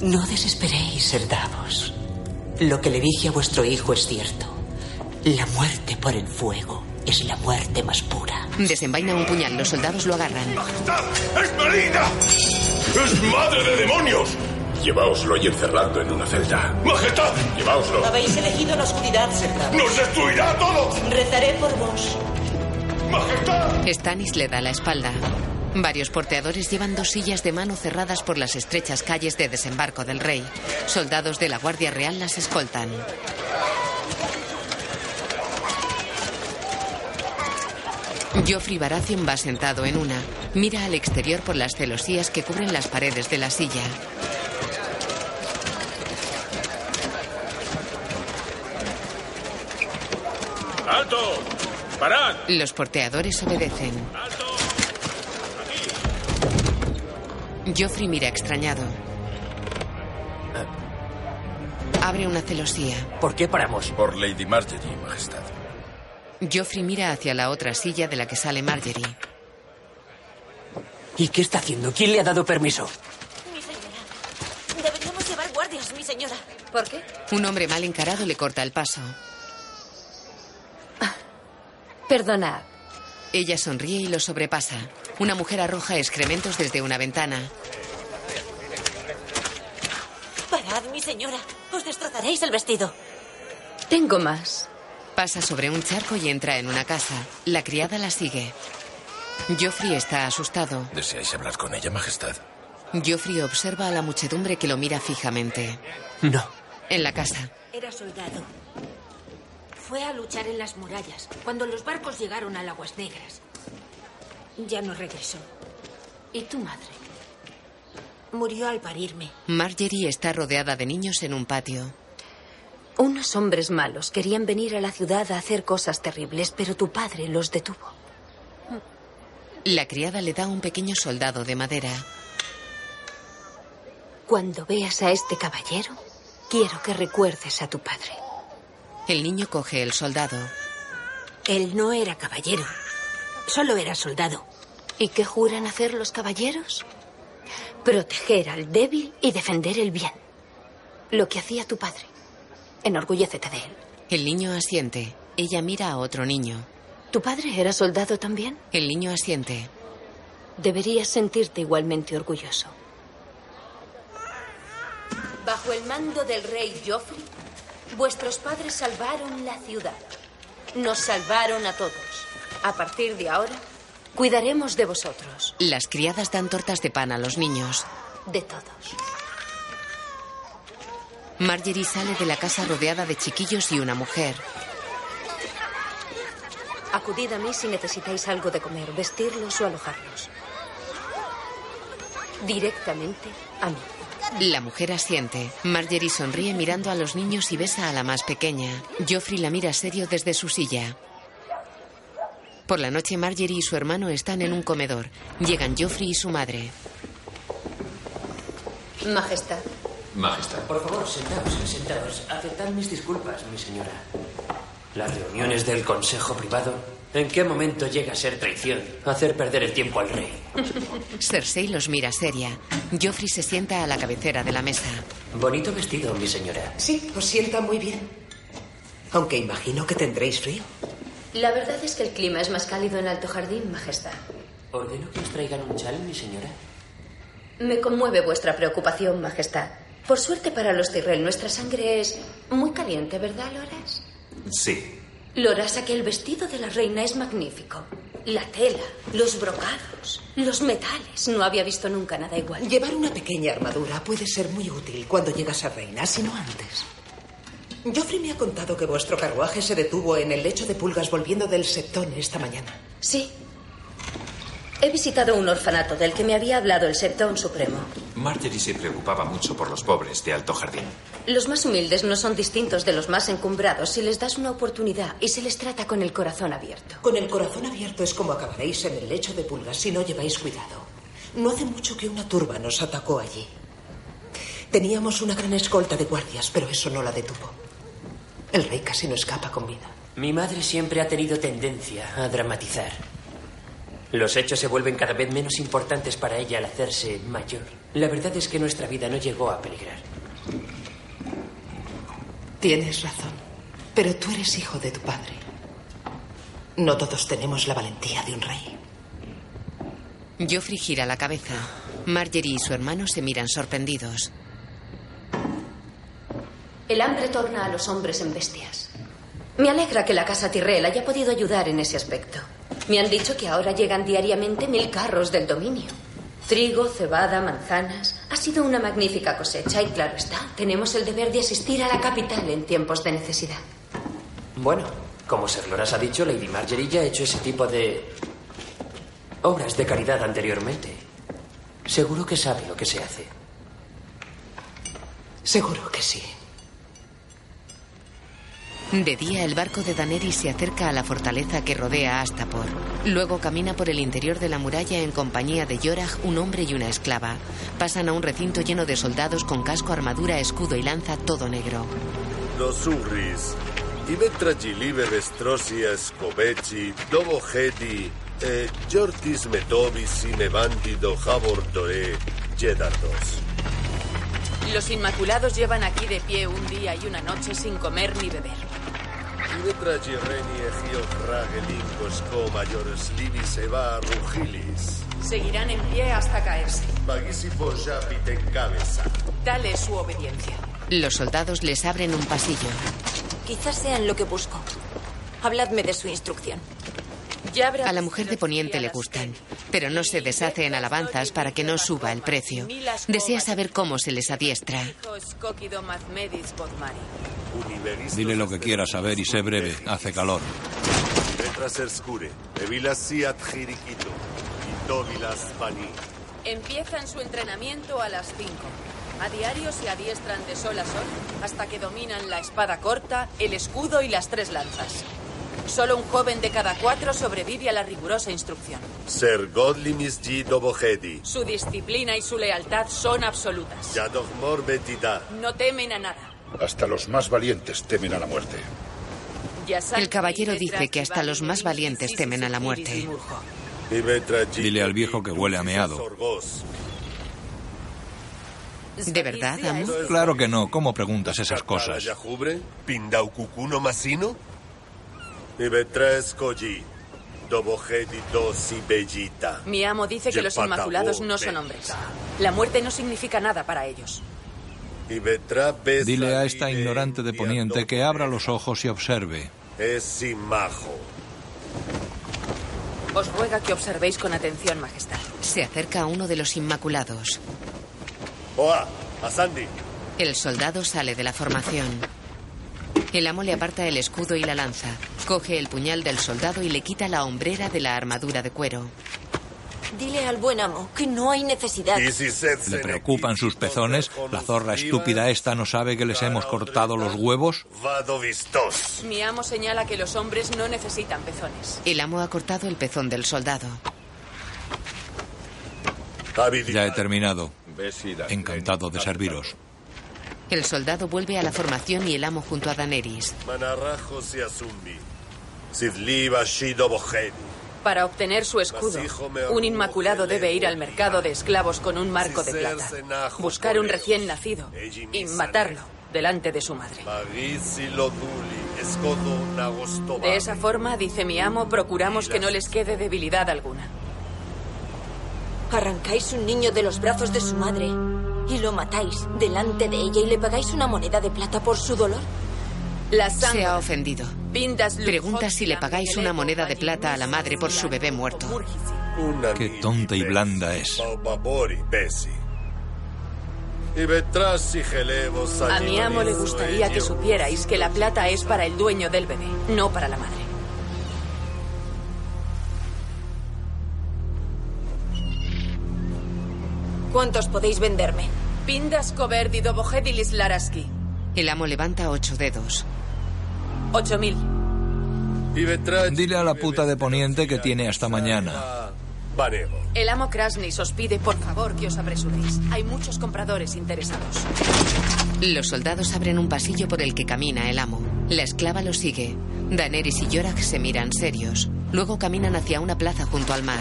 No desesperéis, Ser Davos. Lo que le dije a vuestro hijo es cierto. La muerte por el fuego es la muerte más pura. Desenvaina un puñal, los soldados lo agarran. ¡Es maligna! ¡Es madre de demonios! Lleváoslo y encerradlo en una celda. ¡Majestad! Lleváoslo. Habéis elegido la oscuridad, Ser Davos. ¡Nos destruirá a todos! Rezaré por vos. ¡Majestad! Stannis le da la espalda. Varios porteadores llevan dos sillas de mano cerradas por las estrechas calles de desembarco del rey. Soldados de la Guardia Real las escoltan. Joffrey Baratheon va sentado en una. Mira al exterior por las celosías que cubren las paredes de la silla. ¡Alto! ¡Parad! Los porteadores obedecen. Joffrey mira extrañado. Abre una celosía. ¿Por qué paramos? Por Lady Marjorie, Majestad. Joffrey mira hacia la otra silla de la que sale Marjorie. ¿Y qué está haciendo? ¿Quién le ha dado permiso? Mi señora. Deberíamos llevar guardias, mi señora. ¿Por qué? Un hombre mal encarado le corta el paso. Perdona. Ella sonríe y lo sobrepasa. Una mujer arroja excrementos desde una ventana. Parad, mi señora. Os destrozaréis el vestido. Tengo más. Pasa sobre un charco y entra en una casa. La criada la sigue. Joffrey está asustado. ¿Deseáis hablar con ella, Majestad? Joffrey observa a la muchedumbre que lo mira fijamente. No. En la casa. Era soldado. Fue a luchar en las murallas cuando los barcos llegaron a Aguas Negras. Ya no regresó. ¿Y tu madre? Murió al parirme. Marjorie está rodeada de niños en un patio. Unos hombres malos querían venir a la ciudad a hacer cosas terribles, pero tu padre los detuvo. La criada le da un pequeño soldado de madera. Cuando veas a este caballero, quiero que recuerdes a tu padre. El niño coge el soldado. Él no era caballero. Solo era soldado. ¿Y qué juran hacer los caballeros? Proteger al débil y defender el bien. Lo que hacía tu padre. Enorgullécete de él. El niño asiente. Ella mira a otro niño. ¿Tu padre era soldado también? El niño asiente. Deberías sentirte igualmente orgulloso. Bajo el mando del rey Joffrey, vuestros padres salvaron la ciudad. Nos salvaron a todos. A partir de ahora, cuidaremos de vosotros. Las criadas dan tortas de pan a los niños. De todos. Marjorie sale de la casa rodeada de chiquillos y una mujer. Acudid a mí si necesitáis algo de comer, vestirlos o alojarlos. Directamente a mí. La mujer asiente. Marjorie sonríe mirando a los niños y besa a la más pequeña. Joffrey la mira serio desde su silla. Por la noche Marjorie y su hermano están en un comedor. Llegan Joffrey y su madre. Majestad. Majestad. Por favor, sentaos, sentaos. Aceptad mis disculpas, mi señora. Las reuniones del Consejo Privado. ¿En qué momento llega a ser traición? Hacer perder el tiempo al rey. Cersei los mira seria. Joffrey se sienta a la cabecera de la mesa. Bonito vestido, mi señora. Sí, os sienta muy bien. Aunque imagino que tendréis frío. La verdad es que el clima es más cálido en Alto Jardín, Majestad. ¿Ordeno que os traigan un chal, mi señora? Me conmueve vuestra preocupación, Majestad. Por suerte para los Tyrell, nuestra sangre es muy caliente, ¿verdad, Loras? Sí. Loras, aquel vestido de la reina es magnífico. La tela, los brocados, los metales. No había visto nunca nada igual. Llevar una pequeña armadura puede ser muy útil cuando llegas a reina, si no antes. Joffrey me ha contado que vuestro carruaje se detuvo en el lecho de pulgas volviendo del septón esta mañana. Sí. He visitado un orfanato del que me había hablado el Septón Supremo. Marjorie se preocupaba mucho por los pobres de Alto Jardín. Los más humildes no son distintos de los más encumbrados si les das una oportunidad y se les trata con el corazón abierto. Con el corazón abierto es como acabaréis en el lecho de pulgas si no lleváis cuidado. No hace mucho que una turba nos atacó allí. Teníamos una gran escolta de guardias, pero eso no la detuvo. El rey casi no escapa con vida. Mi madre siempre ha tenido tendencia a dramatizar. Los hechos se vuelven cada vez menos importantes para ella al hacerse mayor. La verdad es que nuestra vida no llegó a peligrar. Tienes razón. Pero tú eres hijo de tu padre. No todos tenemos la valentía de un rey. Joffrey gira la cabeza. Marjorie y su hermano se miran sorprendidos. El hambre torna a los hombres en bestias. Me alegra que la casa Tyrell haya podido ayudar en ese aspecto. Me han dicho que ahora llegan diariamente mil carros del dominio. Trigo, cebada, manzanas. Ha sido una magnífica cosecha y claro está, tenemos el deber de asistir a la capital en tiempos de necesidad. Bueno, como Ser Loras ha dicho, Lady Marjorie ya ha hecho ese tipo de obras de caridad anteriormente. Seguro que sabe lo que se hace. Seguro que sí. De día, el barco de Daenerys se acerca a la fortaleza que rodea Astapor. Luego camina por el interior de la muralla en compañía de Yorah, un hombre y una esclava. Pasan a un recinto lleno de soldados con casco, armadura, escudo y lanza todo negro. Los Urris, mentre Gilibe Vestrosi Escobechi, Dobo Hedi, eh, Jortis Metovis y Nevandido Javor Doré, Yedardos. Los Inmaculados llevan aquí de pie un día y una noche sin comer ni beber. Rugilis. Seguirán en pie hasta caerse. Tal es su obediencia. Los soldados les abren un pasillo. Quizás sean lo que busco. Habladme de su instrucción. A la mujer de Poniente le gustan, pero no se deshace en alabanzas para que no suba el precio. Desea saber cómo se les adiestra. Dile lo que quiera saber y sé breve. Hace calor. Empiezan su entrenamiento a las 5. A diario se adiestran de sol a sol hasta que dominan la espada corta, el escudo y las tres lanzas. Solo un joven de cada cuatro sobrevive a la rigurosa instrucción. Ser Godlimis G. Dobohedi. Su disciplina y su lealtad son absolutas. Yadogmor Betida. No temen a nada. Hasta los más valientes temen a la muerte. El caballero dice que hasta los más valientes temen a la muerte. Dile al viejo que huele a meado. ¿De verdad, amo? Claro que no. ¿Cómo preguntas esas cosas? Masino? Ibetres-Koji, Dobohedi dos y Bellita. Mi amo dice que los Inmaculados no son hombres. La muerte no significa nada para ellos. Dile a esta ignorante de Poniente que abra los ojos y observe. Es imajo. Os ruega que observéis con atención, Majestad. Se acerca a uno de los Inmaculados. Oa, a Sandy. El soldado sale de la formación. El amo le aparta el escudo y la lanza. Coge el puñal del soldado y le quita la hombrera de la armadura de cuero. Dile al buen amo que no hay necesidad. ¿Le preocupan sus pezones? ¿La zorra estúpida esta no sabe que les hemos cortado los huevos? Mi amo señala que los hombres no necesitan pezones. El amo ha cortado el pezón del soldado. Ya he terminado. Encantado de serviros. El soldado vuelve a la formación y el amo junto a Daenerys. Para obtener su escudo, un inmaculado debe ir al mercado de esclavos con un marco de plata, buscar un recién nacido y matarlo delante de su madre. De esa forma, dice mi amo, procuramos que no les quede debilidad alguna. Arrancáis un niño de los brazos de su madre y lo matáis delante de ella y le pagáis una moneda de plata por su dolor. La Se ha ofendido. Pregunta si le pagáis una moneda de plata a la madre por su bebé muerto. Qué tonta y blanda es. A mi amo le gustaría que supierais que la plata es para el dueño del bebé, no para la madre. ¿Cuántos podéis venderme? Pindas Coverdi Dobogedilis Laraski. El amo levanta ocho dedos. Ocho mil. Dile a la puta de Poniente que tiene hasta mañana. El amo Krasnis os pide por favor que os apresuréis. Hay muchos compradores interesados. Los soldados abren un pasillo por el que camina el amo. La esclava lo sigue. Daenerys y Yorak se miran serios. Luego caminan hacia una plaza junto al mar.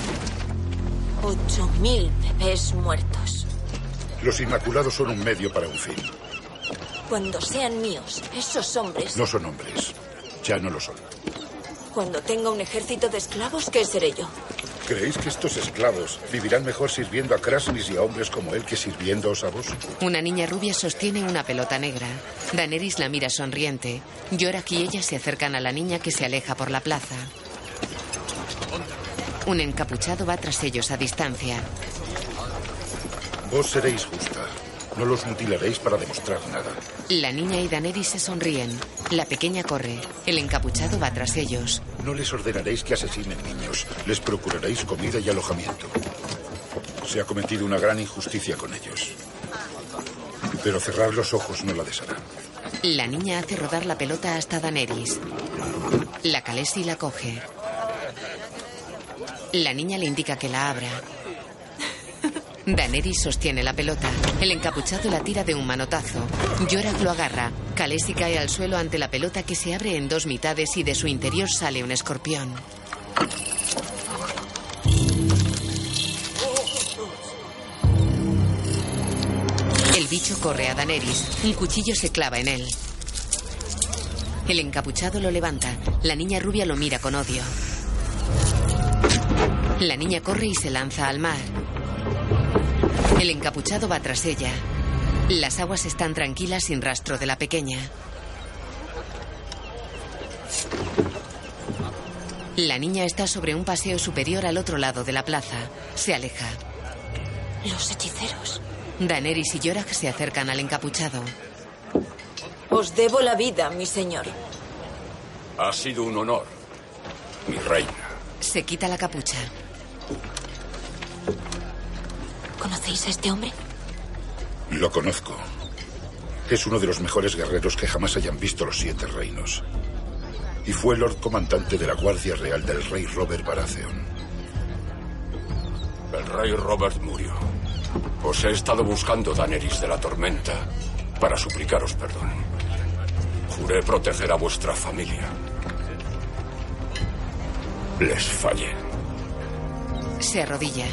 Ocho mil bebés muertos. Los Inmaculados son un medio para un fin. Cuando sean míos, esos hombres. No son hombres. Ya no lo son. Cuando tenga un ejército de esclavos, ¿qué seré yo? ¿Creéis que estos esclavos vivirán mejor sirviendo a Krasnis y a hombres como él que sirviéndoos a vos? Una niña rubia sostiene una pelota negra. Daenerys la mira sonriente. Yorak y ella se acercan a la niña que se aleja por la plaza. Un encapuchado va tras ellos a distancia. Vos seréis justa. No los mutilaréis para demostrar nada. La niña y Daenerys se sonríen. La pequeña corre. El encapuchado va tras ellos. No les ordenaréis que asesinen niños. Les procuraréis comida y alojamiento. Se ha cometido una gran injusticia con ellos. Pero cerrar los ojos no la deshará. La niña hace rodar la pelota hasta Daenerys. La Khaleesi la coge. La niña le indica que la abra. Daenerys sostiene la pelota. El encapuchado la tira de un manotazo. Yorak lo agarra. Khaleesi cae al suelo ante la pelota que se abre en dos mitades y de su interior sale un escorpión. El bicho corre a Daenerys. Un cuchillo se clava en él. El encapuchado lo levanta. La niña rubia lo mira con odio. La niña corre y se lanza al mar. El encapuchado va tras ella. Las aguas están tranquilas sin rastro de la pequeña. La niña está sobre un paseo superior al otro lado de la plaza. Se aleja. Los hechiceros. Daenerys y Yorak se acercan al encapuchado. Os debo la vida, mi señor. Ha sido un honor, mi reina. Se quita la capucha. ¿Conocéis a este hombre? Lo conozco. Es uno de los mejores guerreros que jamás hayan visto los siete reinos. Y fue Lord Comandante de la Guardia Real del rey Robert Baratheon. El rey Robert murió. Os he estado buscando, Daenerys de la Tormenta, para suplicaros perdón. Juré proteger a vuestra familia. Les fallé. Se arrodilla.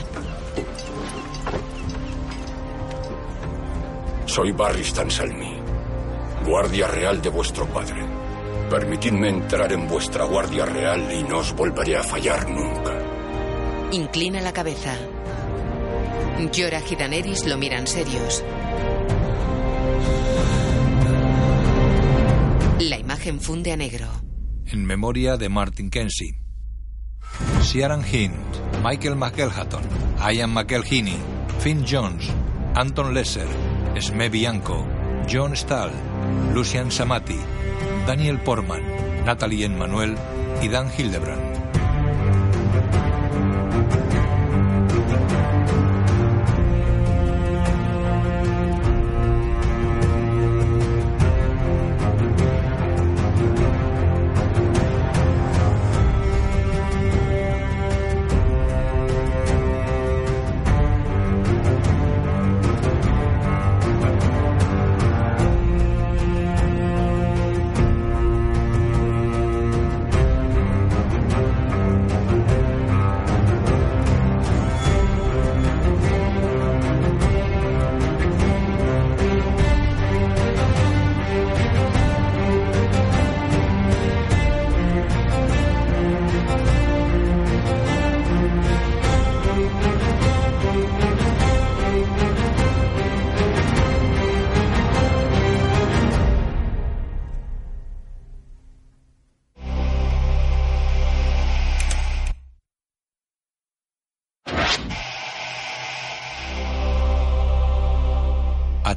Soy Barristan Selmy, guardia real de vuestro padre. Permitidme entrar en vuestra guardia real y no os volveré a fallar nunca. Inclina la cabeza. Yorak y Daenerys lo miran serios. La imagen funde a negro. En memoria de Martin Kenzie. Ciaran Hint, Michael McElhatton, Ian McElhinney, Finn Jones, Anton Lesser, Sme Bianco, John Stahl, Lucian Samati, Daniel Portman, Natalie Emmanuel y Dan Hildebrand.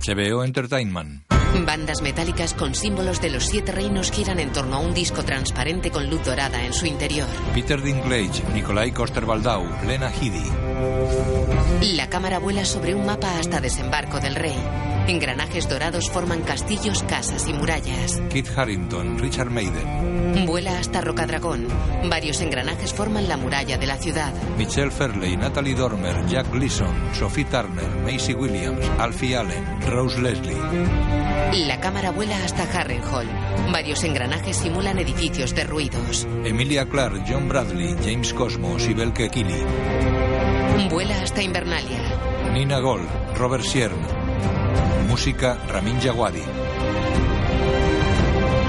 HBO Entertainment. Bandas metálicas con símbolos de los siete reinos giran en torno a un disco transparente con luz dorada en su interior. Peter Dinklage, Nikolai Coster-Waldau, Lena Headey. La cámara vuela sobre un mapa hasta desembarco del rey. Engranajes dorados forman castillos, casas y murallas. Kit Harrington, Richard Maiden. Vuela hasta Rocadragón. Varios engranajes forman la muralla de la ciudad. Michelle Fairley, Natalie Dormer, Jack Gleason, Sophie Turner, Macy Williams, Alfie Allen, Rose Leslie. La cámara vuela hasta Harrenhal. Varios engranajes simulan edificios derruidos. Emilia Clarke, John Bradley, James Cosmos y Belke Kili. Vuela hasta Invernalia. Nina Gold, Robert Siern. Música Ramin Djawadi.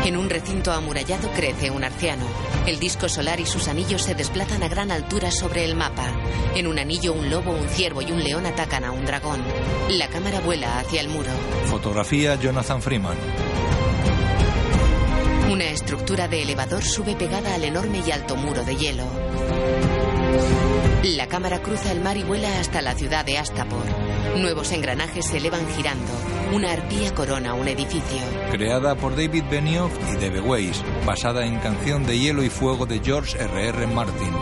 En un recinto amurallado crece un arciano. El disco solar y sus anillos se desplazan a gran altura sobre el mapa. En un anillo un lobo, un ciervo y un león atacan a un dragón. La cámara vuela hacia el muro. Fotografía Jonathan Freeman. Una estructura de elevador sube pegada al enorme y alto muro de hielo. La cámara cruza el mar y vuela hasta la ciudad de Astapor. Nuevos engranajes se elevan girando. Una arpía corona un edificio. Creada por David Benioff y Debe Weiss, basada en Canción de Hielo y Fuego de George R.R. R. Martin.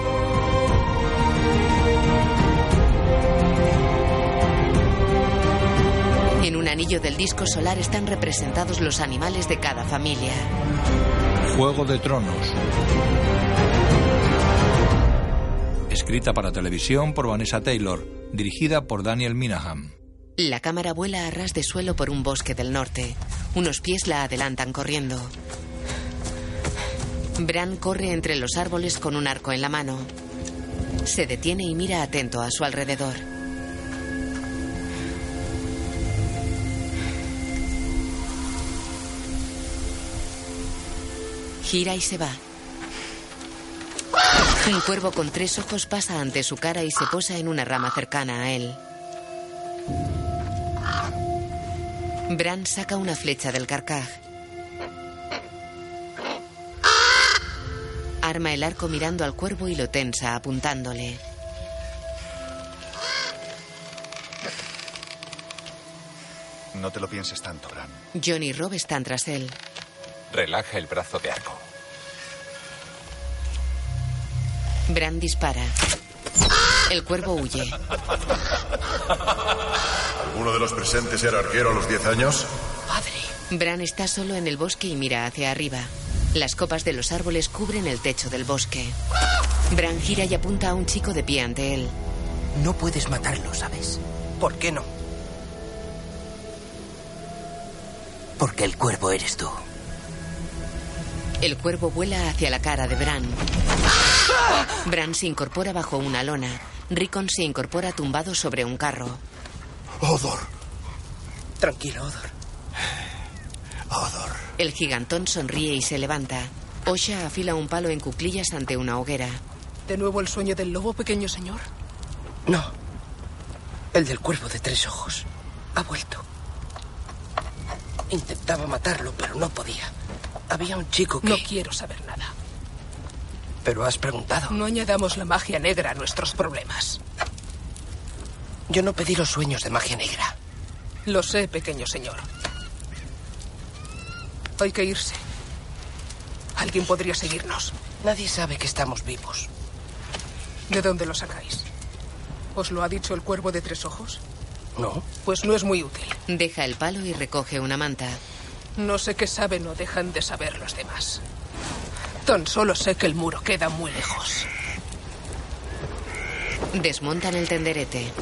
En una anillo del disco solar están representados los animales de cada familia. Juego de Tronos. Escrita para televisión por Vanessa Taylor, dirigida por Daniel Minahan. La cámara vuela a ras de suelo por un bosque del norte. Unos pies la adelantan corriendo. Bran corre entre los árboles con un arco en la mano. Se detiene y mira atento a su alrededor. Gira y se va. Un cuervo con tres ojos pasa ante su cara y se posa en una rama cercana a él. Bran saca una flecha del carcaj. Arma el arco mirando al cuervo y lo tensa, apuntándole. No te lo pienses tanto, Bran. John y Rob están tras él. Relaja el brazo de arco. Bran dispara. El cuervo huye. ¿Alguno de los presentes era arquero a los 10 años? Bran está solo en el bosque y mira hacia arriba. Las copas de los árboles cubren el techo del bosque. Bran gira y apunta a un chico de pie ante él. No puedes matarlo, ¿sabes? ¿Por qué no? Porque el cuervo eres tú. El cuervo vuela hacia la cara de Bran. Bran se incorpora bajo una lona. Rickon se incorpora tumbado sobre un carro. Odor. Tranquilo, Odor. Odor. El gigantón sonríe y se levanta. Osha afila un palo en cuclillas ante una hoguera. ¿De nuevo el sueño del lobo, pequeño señor? No. El del cuervo de tres ojos. Ha vuelto. Intentaba matarlo, pero no podía. Había un chico que... No quiero saber nada. Pero has preguntado. No añadamos la magia negra a nuestros problemas. Yo no pedí los sueños de magia negra. Lo sé, pequeño señor. Hay que irse. Alguien podría seguirnos. Nadie sabe que estamos vivos. ¿De dónde lo sacáis? ¿Os lo ha dicho el cuervo de tres ojos? No. Pues no es muy útil. Deja el palo y recoge una manta. No sé qué saben o dejan de saber los demás. Tan solo sé que el muro queda muy lejos. Desmontan el tenderete.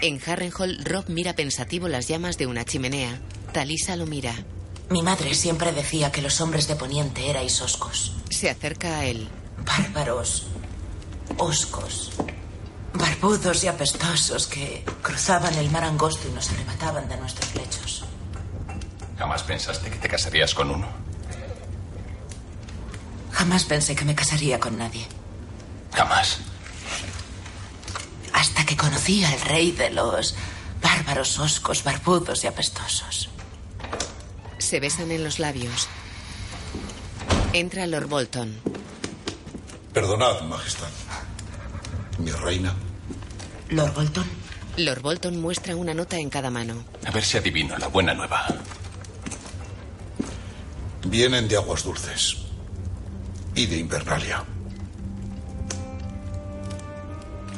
En Harrenhal, Rob mira pensativo las llamas de una chimenea. Talisa lo mira. Mi madre siempre decía que los hombres de Poniente erais oscos. Se acerca a él. Bárbaros. Oscos. Barbudos y apestosos que cruzaban el mar angosto y nos arrebataban de nuestros lechos. ¿Jamás pensaste que te casarías con uno? Jamás pensé que me casaría con nadie. Jamás. Hasta que conocí al rey de los bárbaros oscos, barbudos y apestosos. Se besan en los labios. Entra Lord Bolton. Perdonad, Majestad. Mi reina. Lord Bolton. Lord Bolton muestra una nota en cada mano. A ver si adivino la buena nueva. Vienen de aguas dulces. Y de Invernalia.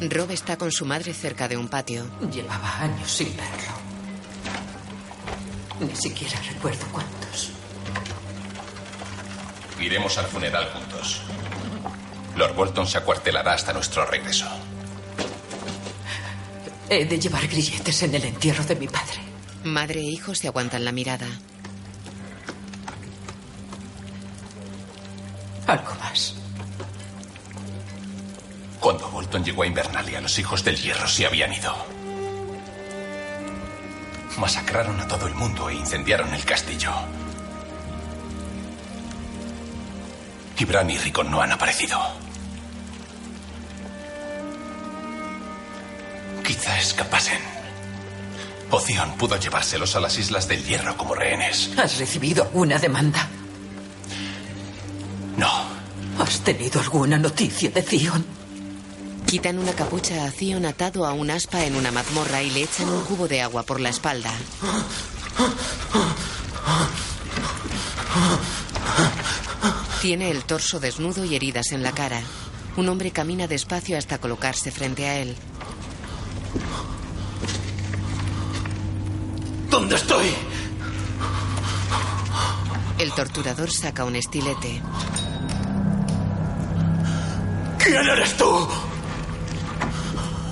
Rob está con su madre cerca de un patio. Llevaba años sin verlo. Ni siquiera recuerdo cuántos. Iremos al funeral juntos. Lord Bolton se acuartelará hasta nuestro regreso. He de llevar grilletes en el entierro de mi padre. Madre e hijo se aguantan la mirada. Algo más. Cuando Bolton llegó a Invernalia, los hijos del hierro se habían ido. Masacraron a todo el mundo e incendiaron el castillo. Y Bran y Rickon no han aparecido. Quizá escapasen. Ocean pudo llevárselos a las Islas del Hierro como rehenes. ¿Has recibido alguna demanda? ¿Has tenido alguna noticia de Zion? Quitan una capucha a Zion atado a un aspa en una mazmorra y le echan un cubo de agua por la espalda. Tiene el torso desnudo y heridas en la cara. Un hombre camina despacio hasta colocarse frente a él. ¿Dónde estoy? El torturador saca un estilete. ¿Quién eres tú?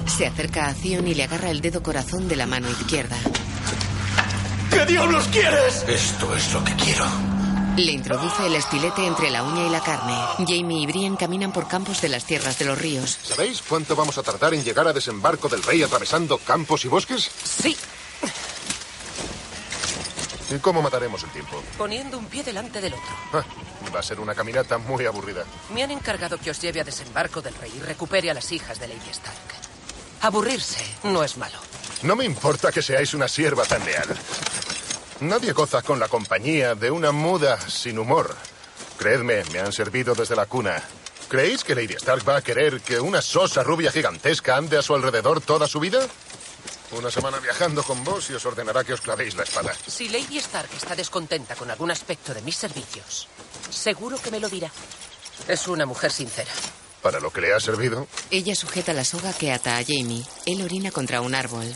Se acerca a Zion y le agarra el dedo corazón de la mano izquierda. ¿Qué diablos quieres? Esto es lo que quiero. Le introduce el estilete entre la uña y la carne. Jamie y Brian caminan por campos de las tierras de los ríos. ¿Sabéis cuánto vamos a tardar en llegar a desembarco del rey atravesando campos y bosques? Sí, ¿Y cómo mataremos el tiempo? poniendo un pie delante del otro. Ah, va a ser una caminata muy aburrida. Me han encargado que os lleve a desembarco del rey y recupere a las hijas de Lady Stark. Aburrirse no es malo. No me importa que seáis una sierva tan leal. Nadie goza con la compañía de una muda sin humor. Creedme, me han servido desde la cuna. ¿Creéis que Lady Stark va a querer que una sosa rubia gigantesca ande a su alrededor toda su vida? Una semana viajando con vos y os ordenará que os clavéis la espada. Si Lady Stark está descontenta con algún aspecto de mis servicios, seguro que me lo dirá. Es una mujer sincera. Para lo que le ha servido, Ella sujeta la soga que ata a Jamie. Él orina contra un árbol.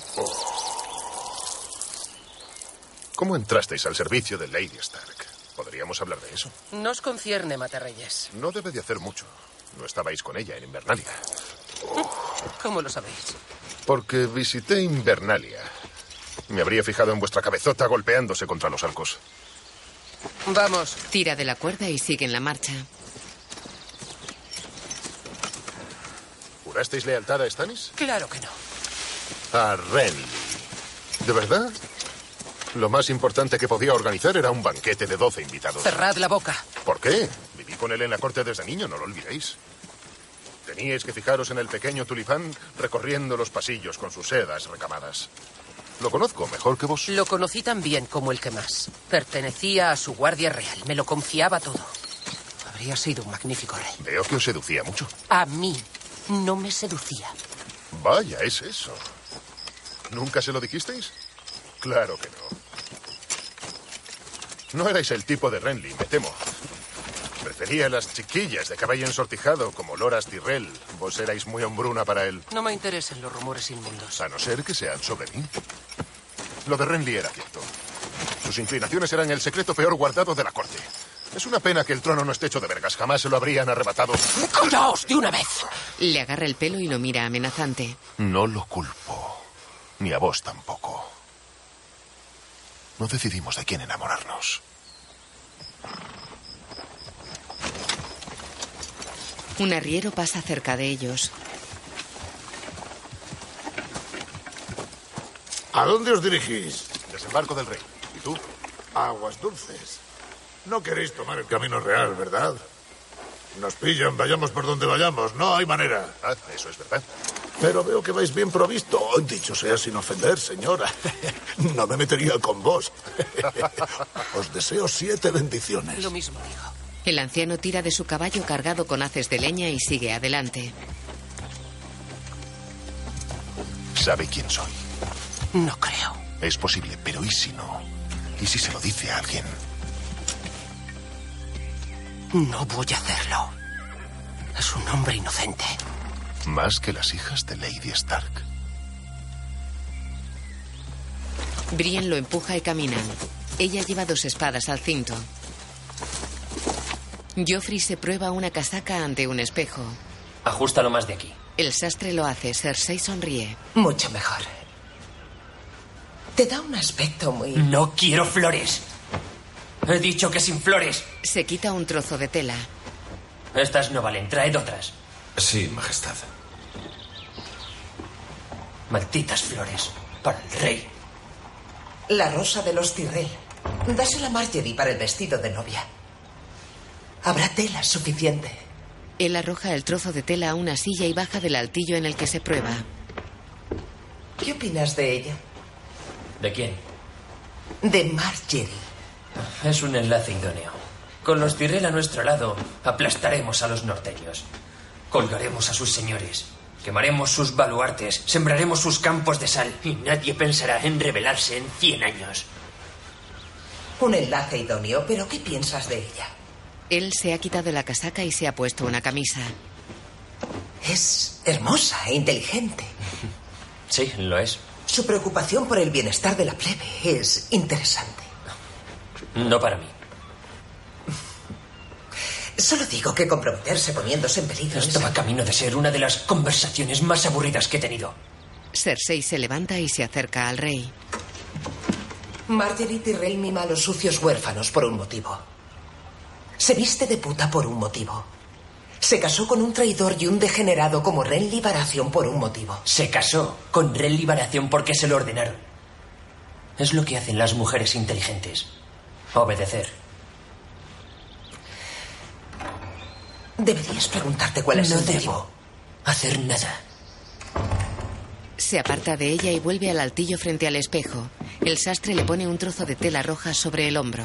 ¿cómo entrasteis al servicio de Lady Stark? ¿Podríamos hablar de eso? No os concierne, Matarreyes. No debe de hacer mucho. No estabais con ella en Invernalia. ¿Cómo lo sabéis? Porque visité Invernalia. Me habría fijado en vuestra cabezota golpeándose contra los arcos. Vamos. Tira de la cuerda y sigue en la marcha. ¿Jurasteis lealtad a Stannis? Claro que no. A Renly. ¿De verdad? Lo más importante que podía organizar era un banquete de 12 invitados. Cerrad la boca. ¿Por qué? Viví con él en la corte desde niño, no lo olvidéis. Teníais que fijaros en el pequeño tulipán recorriendo los pasillos con sus sedas recamadas. Lo conozco mejor que vos. Lo conocí tan bien como el que más. Pertenecía a su guardia real. Me lo confiaba todo. Habría sido un magnífico rey. Veo que os seducía mucho. A mí no me seducía. Vaya, es eso. ¿Nunca se lo dijisteis? Claro que no. No erais el tipo de Renly, me temo. Prefería a las chiquillas de cabello ensortijado como Loras Tyrrell. Vos erais muy hombruna para él. No me interesan los rumores inmundos. A no ser que sean sobre mí. Lo de Renly era cierto. Sus inclinaciones eran el secreto peor guardado de la corte. Es una pena que el trono no esté hecho de vergas. Jamás se lo habrían arrebatado. ¡Callaos de una vez! Le agarra el pelo y lo mira amenazante. No lo culpo. Ni a vos tampoco. No decidimos de quién enamorarnos. Un arriero pasa cerca de ellos. ¿A dónde os dirigís? Desembarco del rey. ¿Y tú? Aguas dulces. No queréis tomar el camino real, ¿verdad? Nos pillan, vayamos por donde vayamos. No hay manera. Ah, eso es verdad. Pero veo que vais bien provisto. Dicho sea sin ofender, señora. No me metería con vos. Os deseo siete bendiciones. Lo mismo digo. El anciano tira de su caballo cargado con haces de leña y sigue adelante. Sabe quién soy. No creo. Es posible, pero ¿y si no? ¿Y si se lo dice a alguien? No voy a hacerlo. Es un hombre inocente. Más que las hijas de Lady Stark. Brian lo empuja y caminan. Ella lleva dos espadas al cinto. Joffrey se prueba una casaca ante un espejo. Ajústalo más de aquí. El sastre lo hace. Cersei sonríe. Mucho mejor. Te da un aspecto muy... No quiero flores. He dicho que sin flores. Se quita un trozo de tela. Estas no valen. Traed otras. Sí, Majestad. Malditas flores. Para el rey. La rosa de los Tyrrell. Dásela a Marjorie para el vestido de novia. Habrá tela suficiente. Él arroja el trozo de tela a una silla y baja del altillo en el que se prueba. ¿Qué opinas de ella? ¿De quién? De Marjorie. Es un enlace idóneo. Con los Tyrell a nuestro lado, aplastaremos a los norteños. Colgaremos a sus señores. Quemaremos sus baluartes. Sembraremos sus campos de sal. Y nadie pensará en rebelarse en 100 años. Un enlace idóneo, pero ¿qué piensas de ella? Él se ha quitado la casaca y se ha puesto una camisa. Es hermosa e inteligente. Sí, lo es. Su preocupación por el bienestar de la plebe es interesante. No para mí. Solo digo que comprometerse poniéndose en peligro. Esto va camino de ser una de las conversaciones más aburridas que he tenido. Cersei se levanta y se acerca al rey. Marguerite Tyrell mima a los sucios huérfanos por un motivo. Se viste de puta por un motivo. Se casó con un traidor y un degenerado como Ren Liberación por un motivo. Se casó con Ren Liberación porque se lo ordenaron. Es lo que hacen las mujeres inteligentes. Obedecer. Deberías preguntarte cuál es no el debo motivo. hacer nada. Se aparta de ella y vuelve al altillo frente al espejo. El sastre le pone un trozo de tela roja sobre el hombro.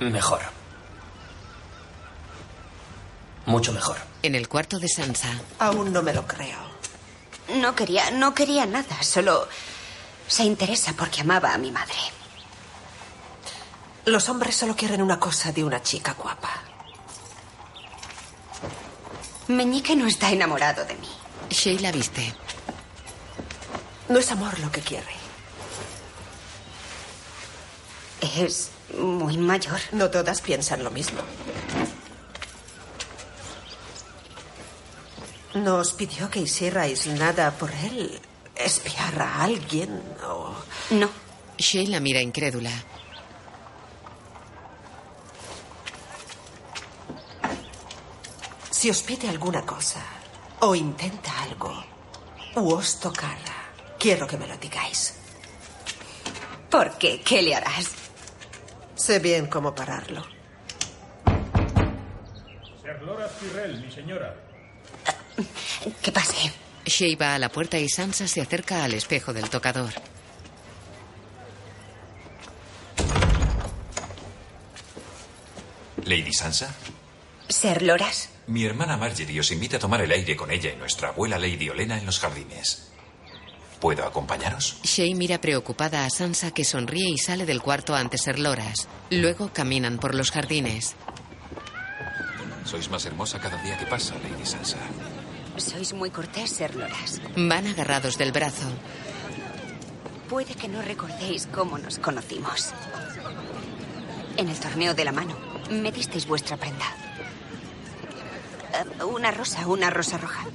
Mejor. Mucho mejor. En el cuarto de Sansa, Aún no me lo creo. No quería, no quería nada, solo se interesa porque amaba a mi madre. Los hombres solo quieren una cosa de una chica guapa. Meñique no está enamorado de mí. Sheila viste. No es amor lo que quiere. Es muy mayor. No todas piensan lo mismo. ¿Nos pidió que hicierais nada por él? ¿Espiar a alguien o...? No. Sheila mira incrédula. Si os pide alguna cosa o intenta algo u os tocara, quiero que me lo digáis. ¿Por qué? ¿Qué le harás? Sé bien cómo pararlo. Ser Loras Tyrell, mi señora. Que pase. Shay va a la puerta y Sansa se acerca al espejo del tocador. Lady Sansa, ¿Ser Loras? mi hermana Marjorie os invita a tomar el aire con ella y nuestra abuela Lady Olena en los jardines. ¿Puedo acompañaros? Shay mira preocupada a Sansa que sonríe y sale del cuarto ante Ser Loras. Luego caminan por los jardines. Sois más hermosa cada día que pasa, Lady Sansa. Sois muy cortés, Ser Loras. Van agarrados del brazo. Puede que no recordéis cómo nos conocimos. En el torneo de la mano, me disteis vuestra prenda. Eh, Una rosa, una rosa roja.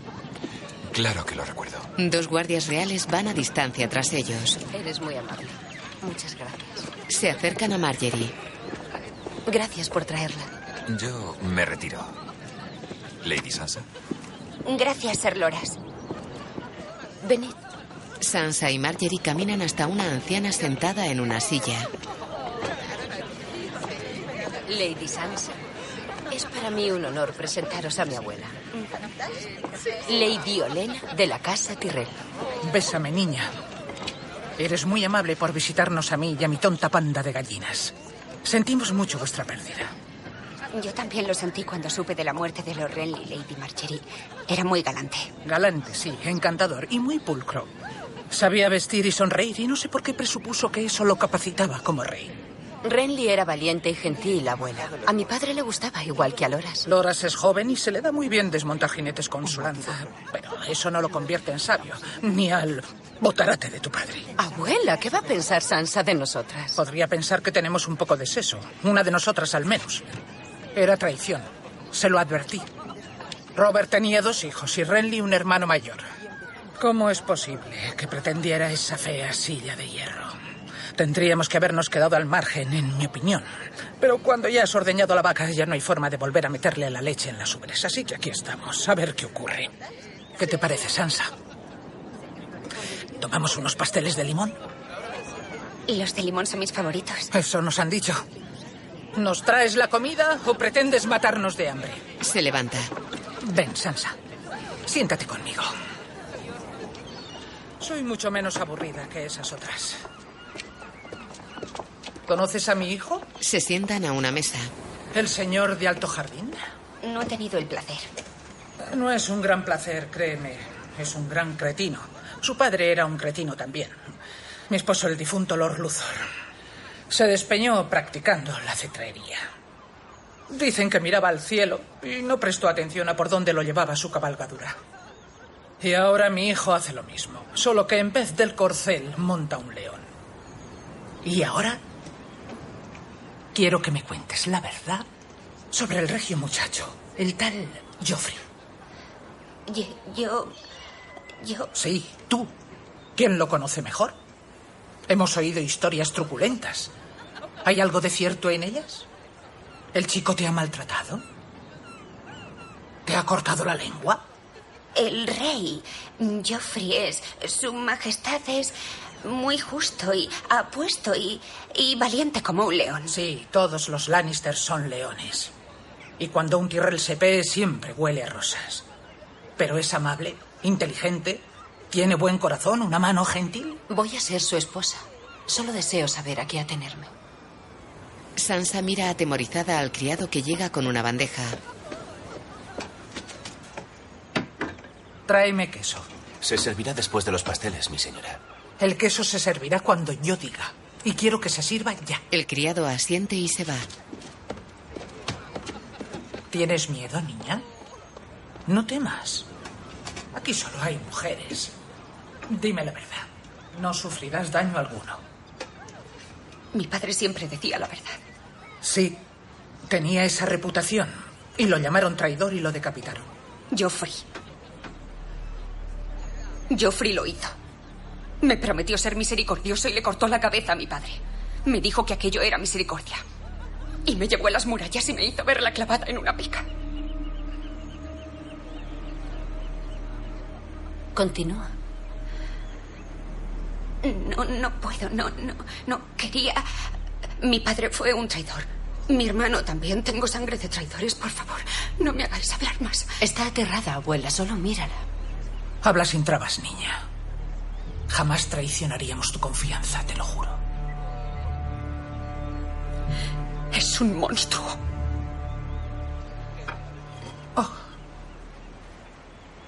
Claro que lo recuerdo. Dos guardias reales van a distancia tras ellos. Eres muy amable. Muchas gracias. Se acercan a Marjorie. Gracias por traerla. Yo me retiro. Lady Sansa. Gracias, Loras. Venid. Sansa y Marjorie caminan hasta una anciana sentada en una silla. Lady Sansa. Es para mí un honor presentaros a mi abuela. Lady Olena de la Casa Tyrell. Bésame, niña. Eres muy amable por visitarnos a mí y a mi tonta panda de gallinas. Sentimos mucho vuestra pérdida. Yo también lo sentí cuando supe de la muerte de Lord Renly, Lady Marjorie. Era muy galante. Galante, sí, encantador y muy pulcro. Sabía vestir y sonreír y no sé por qué presupuso que eso lo capacitaba como rey. Renly era valiente y gentil, abuela. A mi padre le gustaba, igual que a Loras. Loras es joven y se le da muy bien desmontar jinetes con su lanza. Pero eso no lo convierte en sabio, ni al botarate de tu padre. Abuela, ¿qué va a pensar Sansa de nosotras? Podría pensar que tenemos un poco de seso, una de nosotras al menos. Era traición. Se lo advertí. Robert tenía dos hijos y Renly un hermano mayor. ¿Cómo es posible que pretendiera esa fea silla de hierro? Tendríamos que habernos quedado al margen, en mi opinión. Pero cuando ya has ordeñado la vaca, ya no hay forma de volver a meterle la leche en las ubres. Así que aquí estamos, a ver qué ocurre. ¿Qué te parece, Sansa? ¿Tomamos unos pasteles de limón? Los de limón son mis favoritos. Eso nos han dicho. ¿Nos traes la comida o pretendes matarnos de hambre? Se levanta. Ven, Sansa. Siéntate conmigo. Soy mucho menos aburrida que esas otras. ¿Conoces a mi hijo? Se sientan a una mesa. ¿El señor de Alto Jardín? No he tenido el placer. No es un gran placer, créeme. Es un gran cretino. Su padre era un cretino también. Mi esposo, el difunto Lord Luthor. Se despeñó practicando la cetrería. Dicen que miraba al cielo y no prestó atención a por dónde lo llevaba su cabalgadura. Y ahora mi hijo hace lo mismo, solo que en vez del corcel monta un león. Y ahora quiero que me cuentes la verdad sobre el regio muchacho, el tal Joffrey. Yo. Yo. Sí, tú. ¿Quién lo conoce mejor? Hemos oído historias truculentas. ¿Hay algo de cierto en ellas? ¿El chico te ha maltratado? ¿Te ha cortado la lengua? El rey, Joffrey es. Su majestad es muy justo y apuesto y, y valiente como un león. Sí, todos los Lannister son leones. Y cuando un Tyrell se pee siempre huele a rosas. Pero es amable, inteligente, tiene buen corazón, una mano gentil. Voy a ser su esposa. Solo deseo saber a qué atenerme. Sansa mira atemorizada al criado que llega con una bandeja. Tráeme queso. Se servirá después de los pasteles, mi señora. El queso se servirá cuando yo diga. Y quiero que se sirva ya. El criado asiente y se va. ¿Tienes miedo, niña? No temas. Aquí solo hay mujeres. Dime la verdad. No sufrirás daño alguno. Mi padre siempre decía la verdad. Sí, tenía esa reputación. Y lo llamaron traidor y lo decapitaron. Joffrey. Joffrey lo hizo. Me prometió ser misericordioso y le cortó la cabeza a mi padre. Me dijo que aquello era misericordia. Y me llevó a las murallas y me hizo verla clavada en una pica. Continúa. No, no puedo, no, no, no quería. Mi padre fue un traidor. Mi hermano también. Tengo sangre de traidores, por favor. No me hagáis hablar más. Está aterrada, abuela. Solo mírala. Habla sin trabas, niña. Jamás traicionaríamos tu confianza, te lo juro. Es un monstruo. Oh.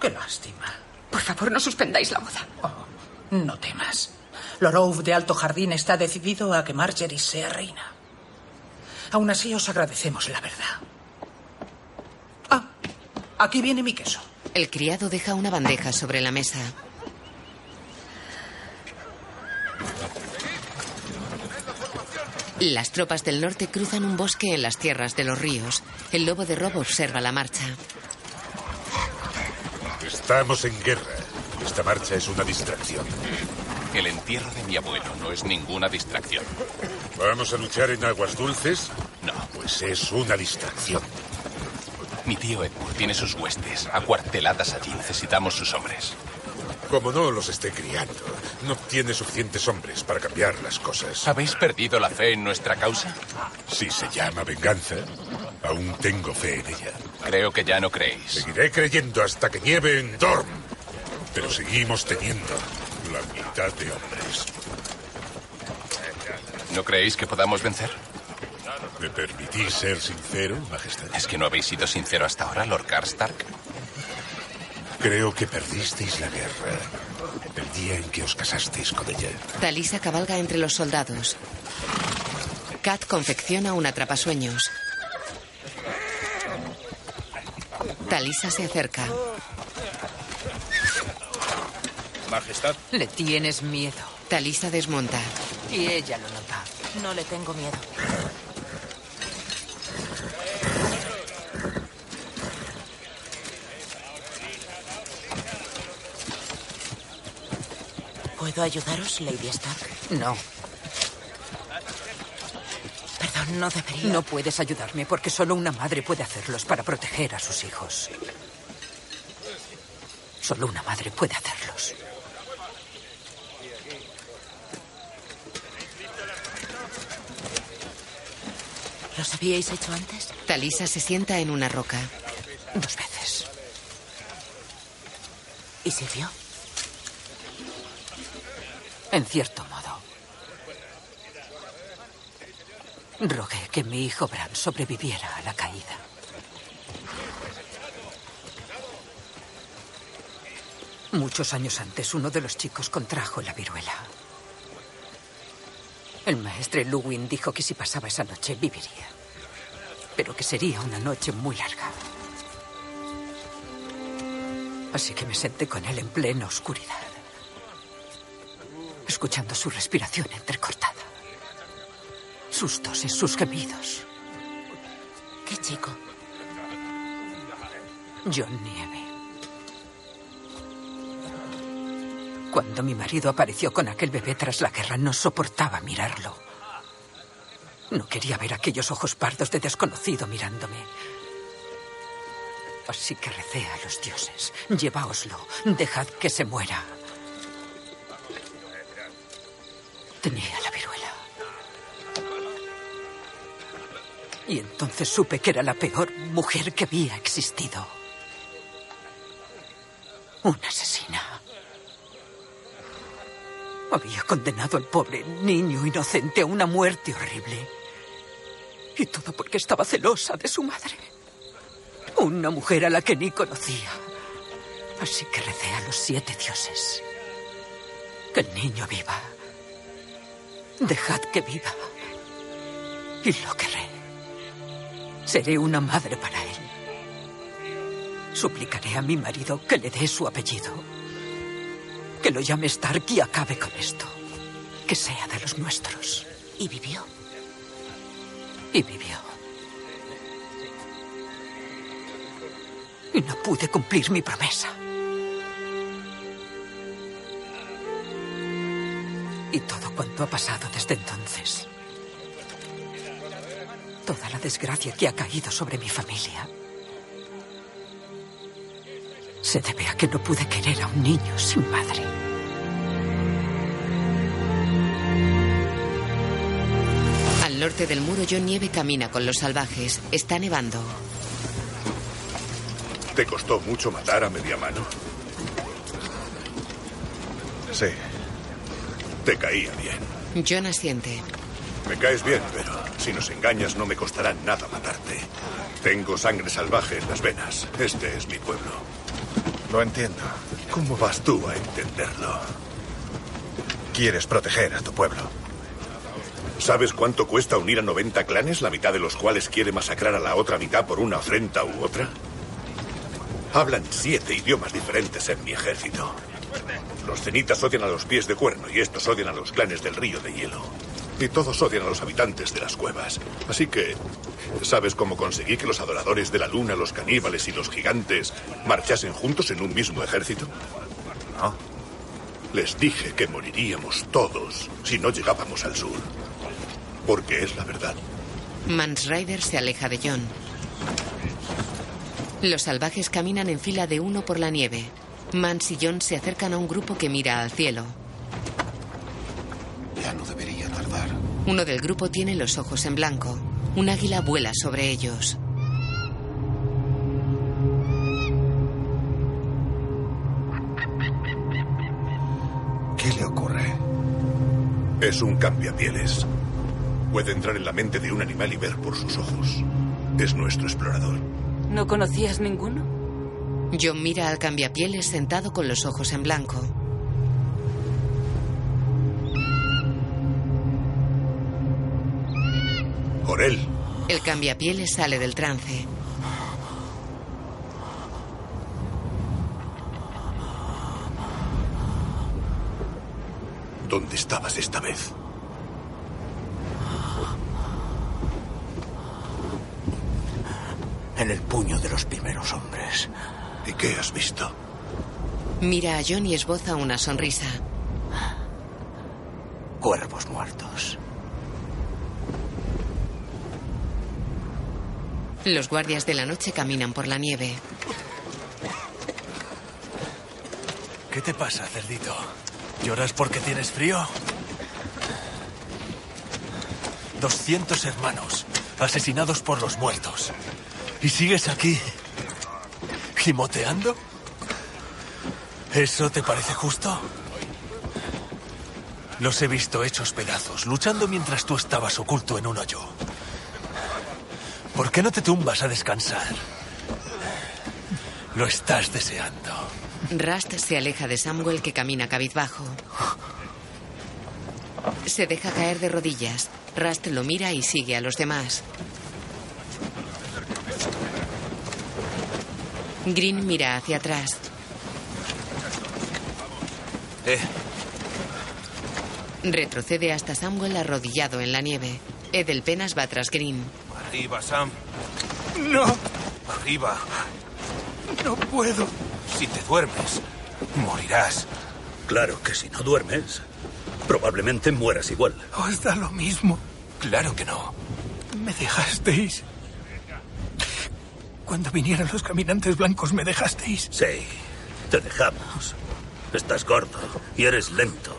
Qué lástima. Por favor, no suspendáis la boda. No temas. Lorov de Alto Jardín está decidido a que Marjorie sea reina. Aún así os agradecemos la verdad. Ah, aquí viene mi queso. El criado deja una bandeja sobre la mesa. Las tropas del norte cruzan un bosque en las tierras de los ríos. El lobo de Rob observa la marcha. Estamos en guerra. Esta marcha es una distracción. El entierro de mi abuelo no es ninguna distracción. ¿Vamos a luchar en aguas dulces? No. Pues es una distracción. Mi tío Edmund tiene sus huestes acuarteladas allí. Necesitamos sus hombres. Como no los esté criando, no tiene suficientes hombres para cambiar las cosas. ¿Habéis perdido la fe en nuestra causa? Si se llama venganza, aún tengo fe en ella. Creo que ya no creéis. Seguiré creyendo hasta que nieve en Dorm. Pero seguimos teniendo la mitad de hombres. ¿No creéis que podamos vencer? ¿Me permitís ser sincero, Majestad? ¿Es que no habéis sido sincero hasta ahora, Lord Karstark? Creo que perdisteis la guerra el día en que os casasteis con ella. Talisa cabalga entre los soldados. Kat confecciona un atrapasueños. Talisa se acerca. Majestad. Le tienes miedo. Talisa desmonta. Y ella lo nota. No le tengo miedo. ¿Puedo ayudaros, Lady Stark? No, Perdón, no debería. no puedes ayudarme porque solo una madre puede hacerlos para proteger a sus hijos. Solo una madre puede hacerlos. ¿Los habíais hecho antes? Talisa se sienta en una roca. Dos veces. ¿Y sirvió? En cierto modo. Rogué que mi hijo Bran sobreviviera a la caída. Muchos años antes, uno de los chicos contrajo la viruela. El maestre Luwin dijo que si pasaba esa noche viviría, pero que sería una noche muy larga. Así que me senté con él en plena oscuridad, escuchando su respiración entrecortada, sus toses, sus gemidos. ¿Qué chico? John Nieve. Cuando mi marido apareció con aquel bebé tras la guerra, no soportaba mirarlo. No quería ver aquellos ojos pardos de desconocido mirándome. Así que recé a los dioses. Lleváoslo. Dejad que se muera. Tenía la viruela. Y entonces supe que era la peor mujer que había existido. Una asesina. Había condenado al pobre niño inocente a una muerte horrible. Y todo porque estaba celosa de su madre. Una mujer a la que ni conocía. Así que recé a los siete dioses. Que el niño viva. Dejad que viva. Y lo querré. Seré una madre para él. Suplicaré a mi marido que le dé su apellido. Que lo llame Stark y acabe con esto. Que sea de los nuestros. ¿Y vivió? Y vivió. Y no pude cumplir mi promesa. Y todo cuanto ha pasado desde entonces. Toda la desgracia que ha caído sobre mi familia. Se debe a que no pude querer a un niño sin madre. Al norte del muro, John Nieve camina con los salvajes. Está nevando. ¿Te costó mucho matar a media mano? Sí. Te caía bien. John asiente. Me caes bien, pero si nos engañas no me costará nada matarte. Tengo sangre salvaje en las venas. Este es mi pueblo. Lo entiendo. ¿Cómo vas tú a entenderlo? Quieres proteger a tu pueblo. ¿Sabes cuánto cuesta unir a 90 clanes, la mitad de los cuales quiere masacrar a la otra mitad por una afrenta u otra? Hablan siete idiomas diferentes en mi ejército. Los cenitas odian a los pies de cuerno y estos odian a los clanes del río de hielo. Y todos odian a los habitantes de las cuevas. Así que, ¿sabes cómo conseguí que los adoradores de la luna, los caníbales y los gigantes marchasen juntos en un mismo ejército? No. Les dije que moriríamos todos si no llegábamos al sur. Porque es la verdad. Mans Rider se aleja de John. Los salvajes caminan en fila de uno por la nieve. Mans y John se acercan a un grupo que mira al cielo. Ya no debería tardar. Uno del grupo tiene los ojos en blanco. Un águila vuela sobre ellos. ¿Qué le ocurre? Es un cambiapieles. Puede entrar en la mente de un animal y ver por sus ojos. Es nuestro explorador. ¿No conocías ninguno? John mira al cambiapieles sentado con los ojos en blanco. Orel, El cambiapieles sale del trance. ¿dónde estabas esta vez? En el puño de los primeros hombres. ¿Y qué has visto? Mira a John y esboza una sonrisa. Cuervos muertos. Los guardias de la noche caminan por la nieve. ¿Qué te pasa, cerdito? ¿Lloras porque tienes frío? 200 hermanos asesinados por los muertos. ¿Y sigues aquí? ¿Gimoteando? ¿Eso te parece justo? Los he visto hechos pedazos, luchando mientras tú estabas oculto en un hoyo. ¿Por qué no te tumbas a descansar? Lo estás deseando. Rust se aleja de Samuel que camina cabizbajo. Se deja caer de rodillas. Rust lo mira y sigue a los demás. Green mira hacia atrás. Eh, Retrocede hasta Samuel arrodillado en la nieve. Edelpenas va tras Green. arriba, Sam. No. Arriba. No puedo. Si te duermes, morirás. Claro que si no duermes, probablemente mueras igual. Os da lo mismo. Claro que no. Me dejasteis. Cuando vinieron los caminantes blancos, me dejasteis. Sí, te dejamos. Estás gordo y eres lento.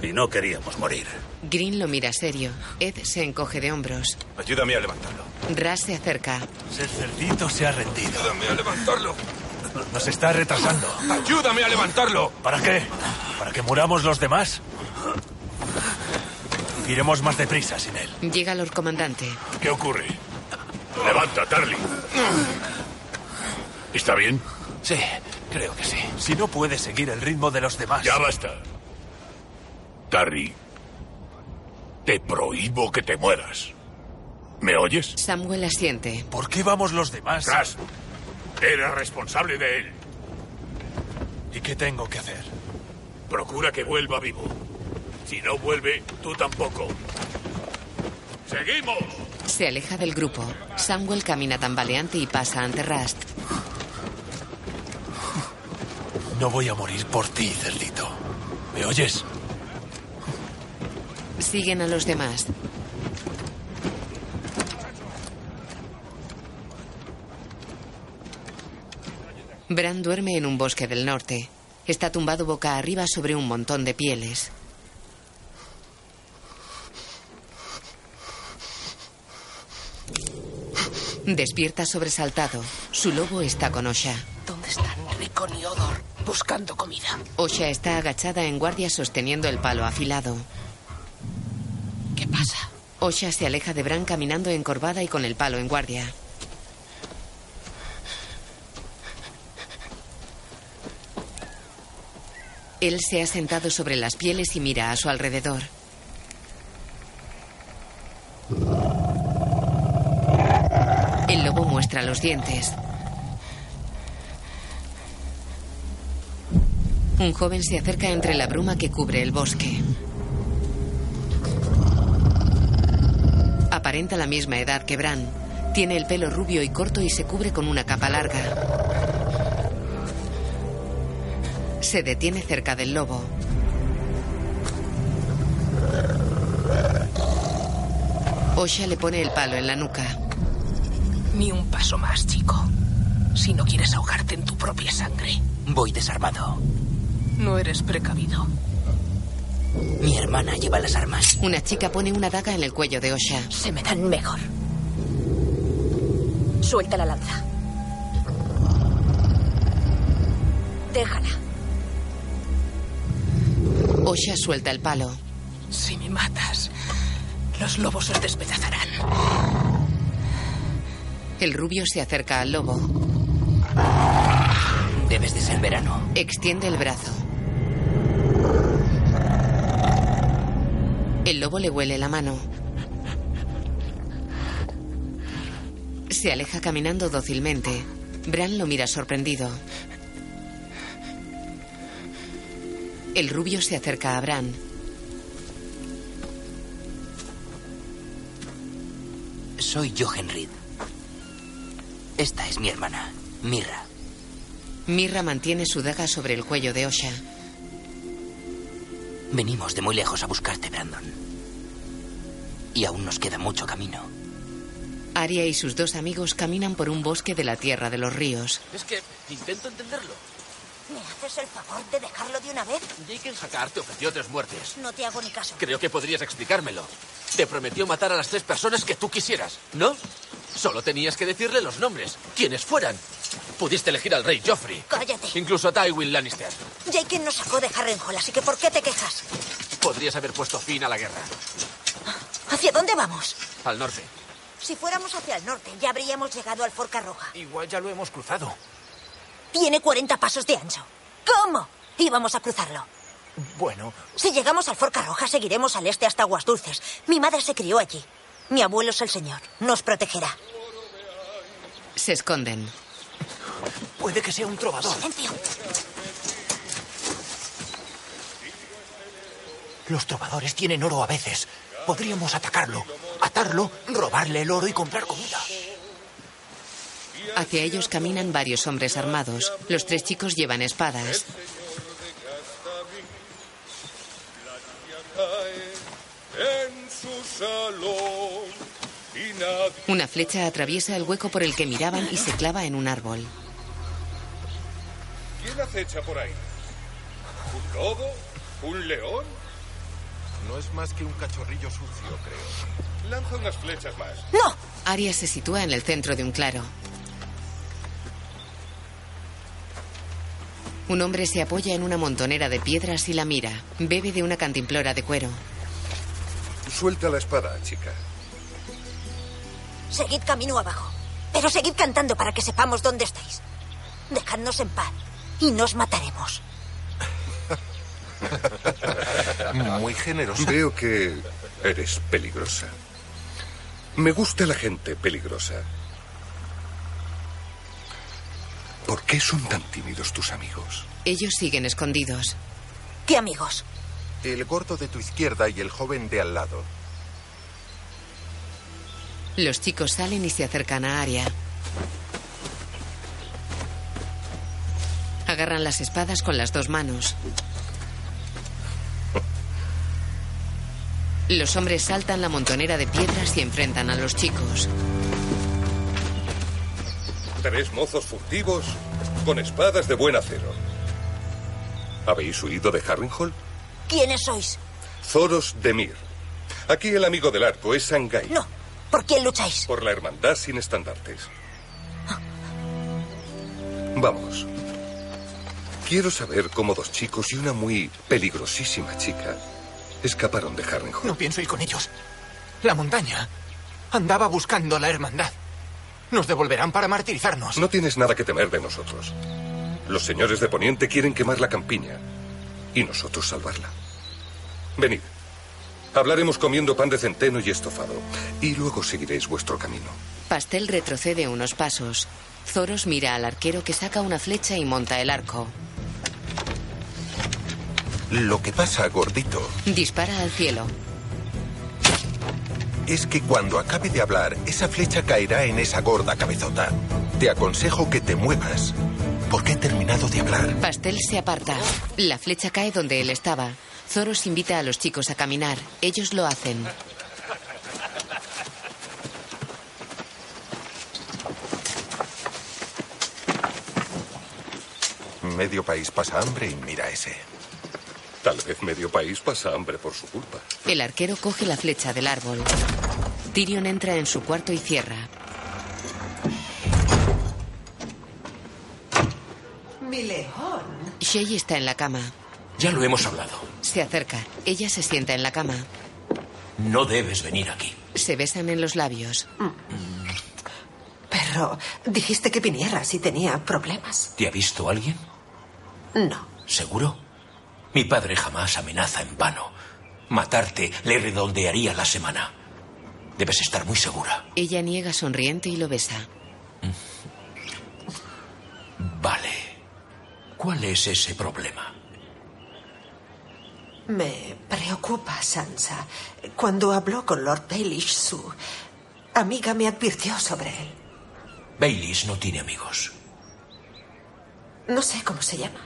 Y no queríamos morir. Green lo mira serio. Ed se encoge de hombros. Ayúdame a levantarlo. Ras se acerca. Ese cerdito se ha rendido. Ayúdame a levantarlo. Nos está retrasando. Ayúdame a levantarlo. ¿Para qué? ¿Para que muramos los demás? Iremos más deprisa sin él. Llega Lord Comandante. ¿Qué ocurre? Levanta, Tarly. ¿Está bien? Sí, creo que sí. Si no puede seguir el ritmo de los demás. Ya basta. Tarry, te prohíbo que te mueras. ¿Me oyes? Samuel asiente. ¿Por qué vamos los demás? Ras, eres responsable de él. ¿Y qué tengo que hacer? Procura que vuelva vivo. Si no vuelve, tú tampoco. ¡Seguimos! Se aleja del grupo. Samuel camina tambaleante y pasa ante Rast. No voy a morir por ti, cerdito. ¿Me oyes? Siguen a los demás. Bran duerme en un bosque del norte. Está tumbado boca arriba sobre un montón de pieles. Despierta sobresaltado. Su lobo está con Osha. ¿Dónde están Ricon y Odor? Buscando comida. Osha está agachada en guardia sosteniendo el palo afilado. ¿Qué pasa? Osha se aleja de Bran caminando encorvada y con el palo en guardia. Él se ha sentado sobre las pieles y mira a su alrededor. El lobo muestra dientes. Un joven se acerca entre la bruma que cubre el bosque. Aparenta la misma edad que Bran. Tiene el pelo rubio y corto y se cubre con una capa larga. Se detiene cerca del lobo. Osha le pone el palo en la nuca. Ni un paso más, chico. Si no quieres ahogarte en tu propia sangre. Voy desarmado. No eres precavido. Mi hermana lleva las armas. Una chica pone una daga en el cuello de Osha. Se me dan mejor. Suelta la lanza. Déjala. Osha suelta el palo. Si me matas, los lobos os despedazarán. El rubio se acerca al lobo. Debes de ser verano. Extiende el brazo. El lobo le huele la mano. Se aleja caminando dócilmente. Bran lo mira sorprendido. El rubio se acerca a Bran. Soy Jochen Reed. Esta es mi hermana, Mirra. Mirra mantiene su daga sobre el cuello de Osha. Venimos de muy lejos a buscarte, Brandon. Y aún nos queda mucho camino. Arya y sus dos amigos caminan por un bosque de la Tierra de los Ríos. Es que intento entenderlo. ¿Me haces el favor de dejarlo de una vez? Jake Hakar te ofreció tres muertes. No te hago ni caso. Creo que podrías explicármelo. Te prometió matar a las tres personas que tú quisieras, ¿no? Solo tenías que decirle los nombres, quienes fueran. Pudiste elegir al rey Joffrey. Cállate. Incluso a Tywin Lannister. Jake nos sacó de Harrenhal, así que ¿por qué te quejas? Podrías haber puesto fin a la guerra. ¿Hacia dónde vamos? Al norte. Si fuéramos hacia el norte, ya habríamos llegado al Forca Roja. Igual ya lo hemos cruzado. Tiene 40 pasos de ancho. ¿Cómo? Íbamos a cruzarlo. Bueno, Si llegamos al Forca Roja, seguiremos al este hasta Aguas Dulces. Mi madre se crió allí. Mi abuelo es el señor. Nos protegerá. Se esconden. puede que sea un trovador. Silencio. Los trovadores tienen oro a veces. Podríamos atacarlo, atarlo, robarle el oro y comprar comida. Hacia ellos caminan varios hombres armados. Los tres chicos llevan espadas. En su salón y nadie Una flecha atraviesa el hueco por el que miraban y se clava en un árbol. ¿Quién acecha por ahí? ¿Un lobo? ¿Un león? No es más que un cachorrillo sucio, creo. Lanza unas flechas más. ¡No! Arias se sitúa en el centro de un claro. Un hombre se apoya en una montonera de piedras y la mira. Bebe de una cantimplora de cuero. Suelta la espada, chica. Seguid camino abajo. Pero seguid cantando para que sepamos dónde estáis. Dejadnos en paz y nos mataremos. Muy generosa. Veo que eres peligrosa. Me gusta la gente peligrosa. ¿Por qué son tan tímidos tus amigos? Ellos siguen escondidos. ¿Qué amigos? El gordo de tu izquierda y el joven de al lado. Los chicos salen y se acercan a Aria. Agarran las espadas con las dos manos. Los hombres saltan la montonera de piedras y enfrentan a los chicos. Tres mozos furtivos con espadas de buen acero. ¿Habéis huido de Harrenhal? ¿Quiénes sois? Zoros de Mir. Aquí el amigo del arco es Sangai. No. ¿Por quién lucháis? Por la hermandad sin estandartes. Vamos. Quiero saber cómo dos chicos y una muy peligrosísima chica escaparon de Harrenhal. No pienso ir con ellos. La montaña andaba buscando a la hermandad. Nos devolverán para martirizarnos. No tienes nada que temer de nosotros. Los señores de Poniente quieren quemar la campiña y nosotros salvarla. Venid. Hablaremos comiendo pan de centeno y estofado y luego seguiréis vuestro camino. Pastel retrocede unos pasos. Zoros mira al arquero que saca una flecha y monta el arco. Lo que pasa, gordito, Dispara al cielo. Es que cuando acabe de hablar, esa flecha caerá en esa gorda cabezota. Te aconsejo que te muevas, porque he terminado de hablar. Pastel se aparta. La flecha cae donde él estaba. Zoros invita a los chicos a caminar. Ellos lo hacen. Medio país pasa hambre y mira ese. Tal vez medio país pasa hambre por su culpa. El arquero coge la flecha del árbol. Tyrion entra en su cuarto y cierra. Mi león. Shay está en la cama. Ya lo hemos hablado. Se acerca. Ella se sienta en la cama. No debes venir aquí. Se besan en los labios. Pero dijiste que viniera si tenía problemas. ¿Te ha visto alguien? No. ¿Seguro? Mi padre jamás amenaza en vano. Matarte le redondearía la semana. Debes estar muy segura. Ella niega sonriente y lo besa. Vale. ¿Cuál es ese problema? Me preocupa, Sansa. Cuando habló con Lord Baelish, su amiga me advirtió sobre él. Baileys no tiene amigos. No sé cómo se llama.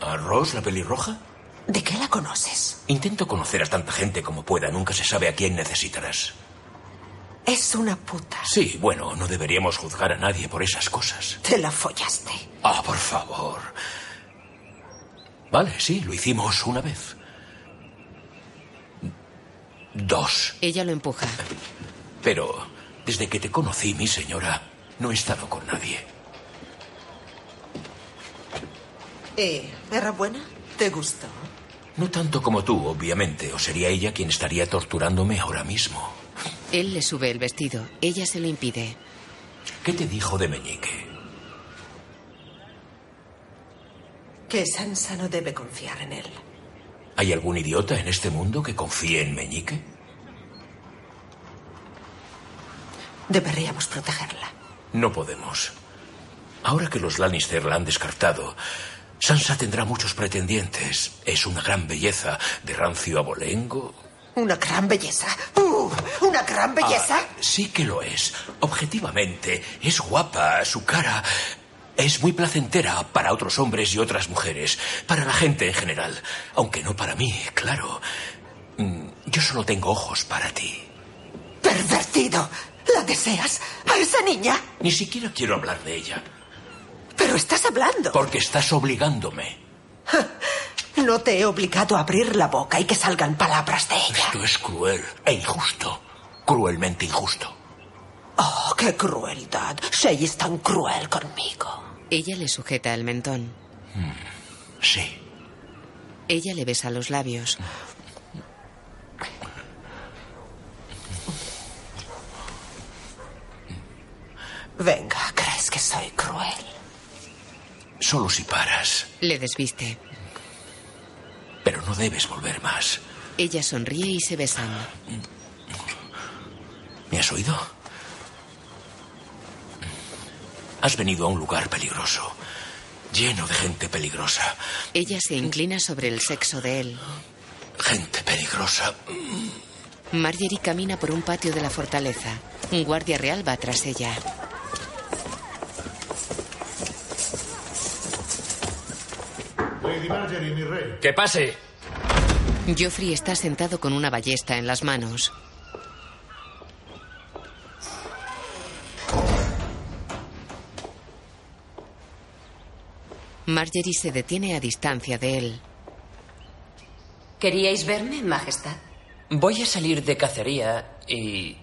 ¿A Rose, la pelirroja? ¿De qué la conoces? Intento conocer a tanta gente como pueda. Nunca se sabe a quién necesitarás. Es una puta. Sí, bueno, no deberíamos juzgar a nadie por esas cosas. Te la follaste. Ah, por favor. Vale, sí, lo hicimos una vez. Dos. Ella lo empuja. Pero desde que te conocí, mi señora, no he estado con nadie. Eh, ¿Era buena? ¿Te gustó? No tanto como tú, obviamente, o sería ella quien estaría torturándome ahora mismo. Él le sube el vestido. Ella se lo impide. ¿Qué te dijo de Meñique? Que Sansa no debe confiar en él. ¿Hay algún idiota en este mundo que confíe en Meñique? Deberíamos protegerla. No podemos. Ahora que los Lannister la han descartado, Sansa tendrá muchos pretendientes. Es una gran belleza. De rancio abolengo. ¿Una gran belleza? Uh, ¿Una gran belleza? Ah, sí que lo es. Objetivamente, es guapa. Su cara es muy placentera para otros hombres y otras mujeres. Para la gente en general. Aunque no para mí, claro. Mm, Yo solo tengo ojos para ti. ¡Pervertido! ¿La deseas? ¿A esa niña? Ni siquiera quiero hablar de ella. Pero estás hablando. Porque estás obligándome. No te he obligado a abrir la boca y que salgan palabras de ella. Esto es cruel e injusto. Cruelmente injusto. Oh, qué crueldad. Shay es tan cruel conmigo. Ella le sujeta el mentón. Sí. Ella le besa los labios. Venga, ¿crees que soy cruel? Solo si paras. Le desviste. Pero no debes volver más. Ella sonríe y se besan. ¿Me has oído? Has venido a un lugar peligroso. Lleno de gente peligrosa. Ella se inclina sobre el sexo de él. Gente peligrosa. Marjorie camina por un patio de la fortaleza. Un guardia real va tras ella. Marjorie, mi rey. ¡Que pase! Joffrey está sentado con una ballesta en las manos. Marjorie se detiene a distancia de él. ¿Queríais verme, Majestad? Voy a salir de cacería y...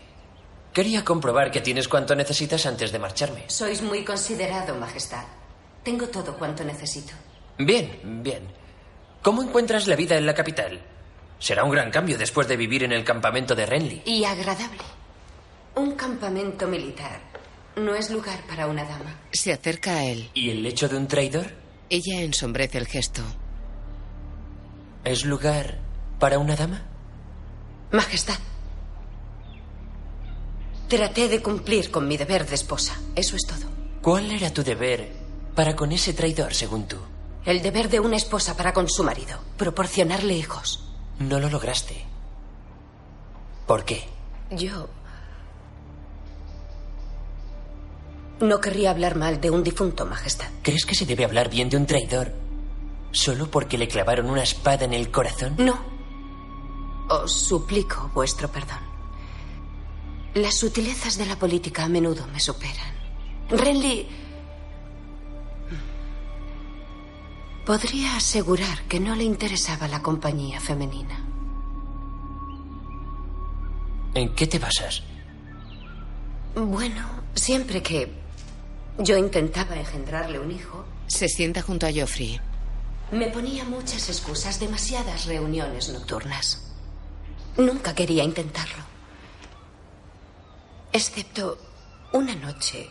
Quería comprobar que tienes cuanto necesitas antes de marcharme. Sois muy considerado, Majestad. Tengo todo cuanto necesito. Bien, bien. ¿Cómo encuentras la vida en la capital? Será un gran cambio después de vivir en el campamento de Renly. Y agradable. Un campamento militar no es lugar para una dama. Se acerca a él. ¿Y el hecho de un traidor? Ella ensombrece el gesto. ¿Es lugar para una dama? Majestad. Traté de cumplir con mi deber de esposa. Eso es todo. ¿Cuál era tu deber para con ese traidor, según tú? El deber de una esposa para con su marido. Proporcionarle hijos. No lo lograste. ¿Por qué? Yo... No querría hablar mal de un difunto, Majestad. ¿Crees que se debe hablar bien de un traidor solo porque le clavaron una espada en el corazón? No. Os suplico vuestro perdón. Las sutilezas de la política a menudo me superan. Renly... Podría asegurar que no le interesaba la compañía femenina. ¿En qué te basas? Bueno, siempre que yo intentaba engendrarle un hijo, Se sienta junto a Joffrey. me ponía muchas excusas, demasiadas reuniones nocturnas. Nunca quería intentarlo. Excepto una noche,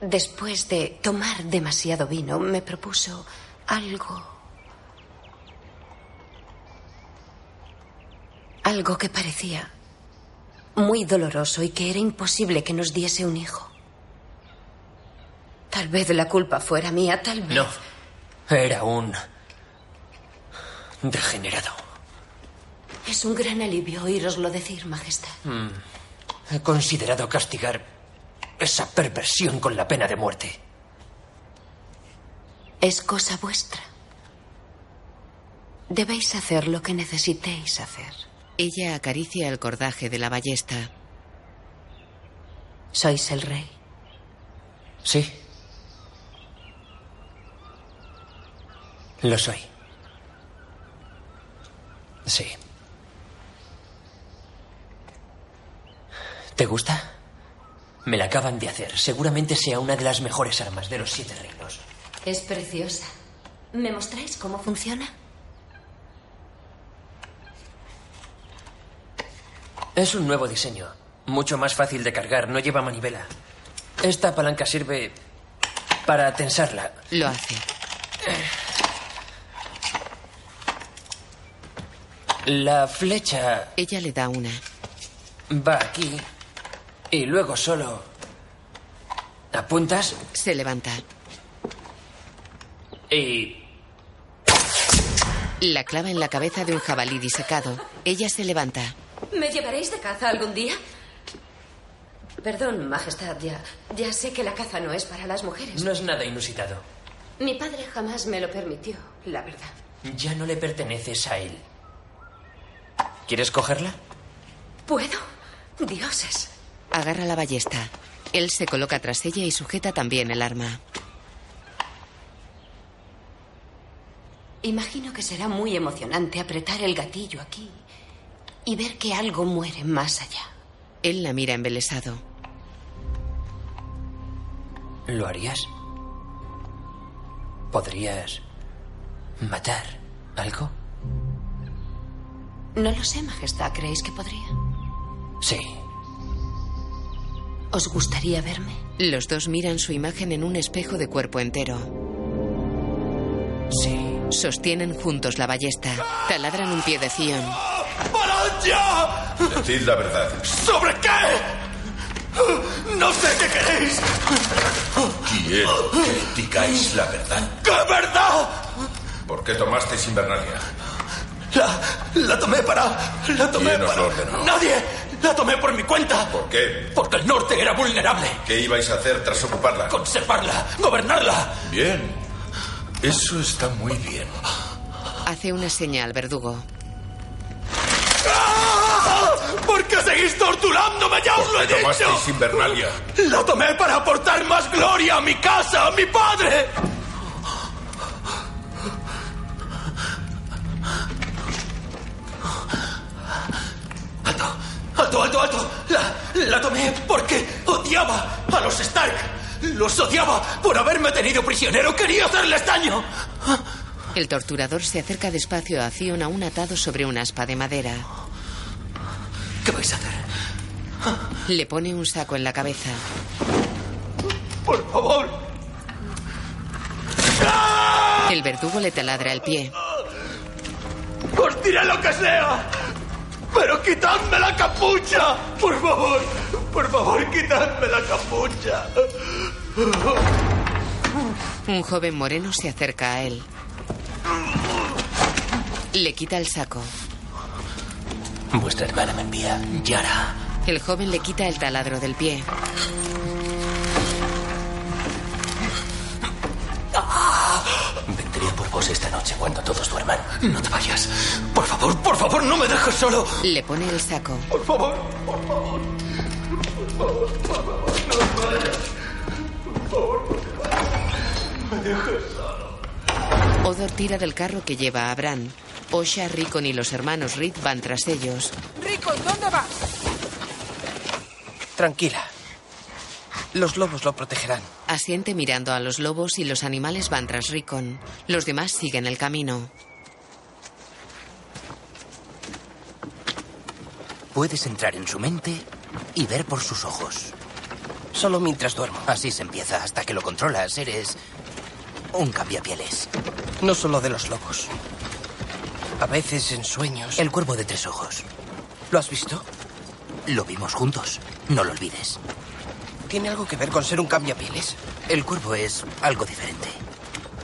después de tomar demasiado vino, me propuso algo. Algo que parecía muy doloroso y que era imposible que nos diese un hijo. Tal vez la culpa fuera mía, tal vez. No. Era un... degenerado. Es un gran alivio oíroslo decir, Majestad. Mm. He considerado castigar esa perversión con la pena de muerte. Es cosa vuestra. Debéis hacer lo que necesitéis hacer. Ella acaricia el cordaje de la ballesta. Sois el rey. Sí. Lo soy. Sí. ¿Te gusta? Me la acaban de hacer. Seguramente sea una de las mejores armas de los siete reinos. Es preciosa. ¿Me mostráis cómo funciona? Es un nuevo diseño. Mucho más fácil de cargar. No lleva manivela. Esta palanca sirve para tensarla. Lo hace. La flecha Ella le da una. va aquí y luego solo apuntas Se levanta. Y La clava en la cabeza de un jabalí disecado. Ella se levanta. ¿Me llevaréis de caza algún día? Perdón, Majestad, ya, ya sé que la caza no es para las mujeres. No es nada inusitado. Mi padre jamás me lo permitió, la verdad. Ya no le perteneces a él. ¿Quieres cogerla? ¿Puedo? Dioses. Agarra la ballesta. Él se coloca tras ella y sujeta también el arma. Imagino que será muy emocionante apretar el gatillo aquí y ver que algo muere más allá. Él la mira embelesado. ¿Lo harías? ¿Podrías matar algo? No lo sé, Majestad. ¿Creéis que podría? Sí. ¿Os gustaría verme? Los dos miran su imagen en un espejo de cuerpo entero. Sí. Sostienen juntos la ballesta. Taladran un pie de Zion. ¡Parad ya! Decid la verdad. ¿Sobre qué? No sé qué queréis. Quiero que digáis la verdad. ¿Qué verdad? ¿Por qué tomasteis Invernalia? La, la tomé para... La tomé ¿Quién os para... lo ordenó? Nadie. La tomé por mi cuenta. ¿Por qué? Porque el norte era vulnerable. ¿Qué ibais a hacer tras ocuparla? Conservarla. Gobernarla. Bien. Eso está muy bien. Hace una señal al verdugo. ¡Ah! ¿Por qué seguís torturándome? Ya os lo he ¿Por qué dicho. tomasteis Invernalia? La tomé para aportar más gloria a mi casa, a mi padre. Alto, alto, alto, alto. La, la tomé porque odiaba a los Stark. Los odiaba por haberme tenido prisionero. Quería hacerles daño. El torturador se acerca despacio a Zion aún atado sobre un aspa de madera. ¿Qué vais a hacer? Le pone un saco en la cabeza. Por favor. El verdugo le taladra el pie. Os diré lo que sea. Pero quitadme la capucha. Por favor. Por favor, quitadme la capucha. Un joven moreno se acerca a él. Le quita el saco. Vuestra hermana me envía. Yara. El joven le quita el taladro del pie. Vendré por vos esta noche cuando todos duerman. No te vayas. Por favor, por favor, no me dejes solo. Le pone el saco. Por favor, por favor. Por favor, por favor, no te vayas. Por favor, no te vayas. Me dejes solo. Odor tira del carro que lleva a Bran. Osha, Rickon y los hermanos Reed van tras ellos. Rico, ¿dónde vas? Tranquila. Los lobos lo protegerán. Asiente mirando a los lobos y los animales van tras Rickon. Los demás siguen el camino. Puedes entrar en su mente y ver por sus ojos. Solo mientras duermo. Así se empieza. Hasta que lo controlas, eres un cambiapieles. No solo de los lobos. A veces en sueños. El cuervo de tres ojos. ¿Lo has visto? Lo vimos juntos. No lo olvides. ¿Tiene algo que ver con ser un cambiapieles? El cuervo es algo diferente.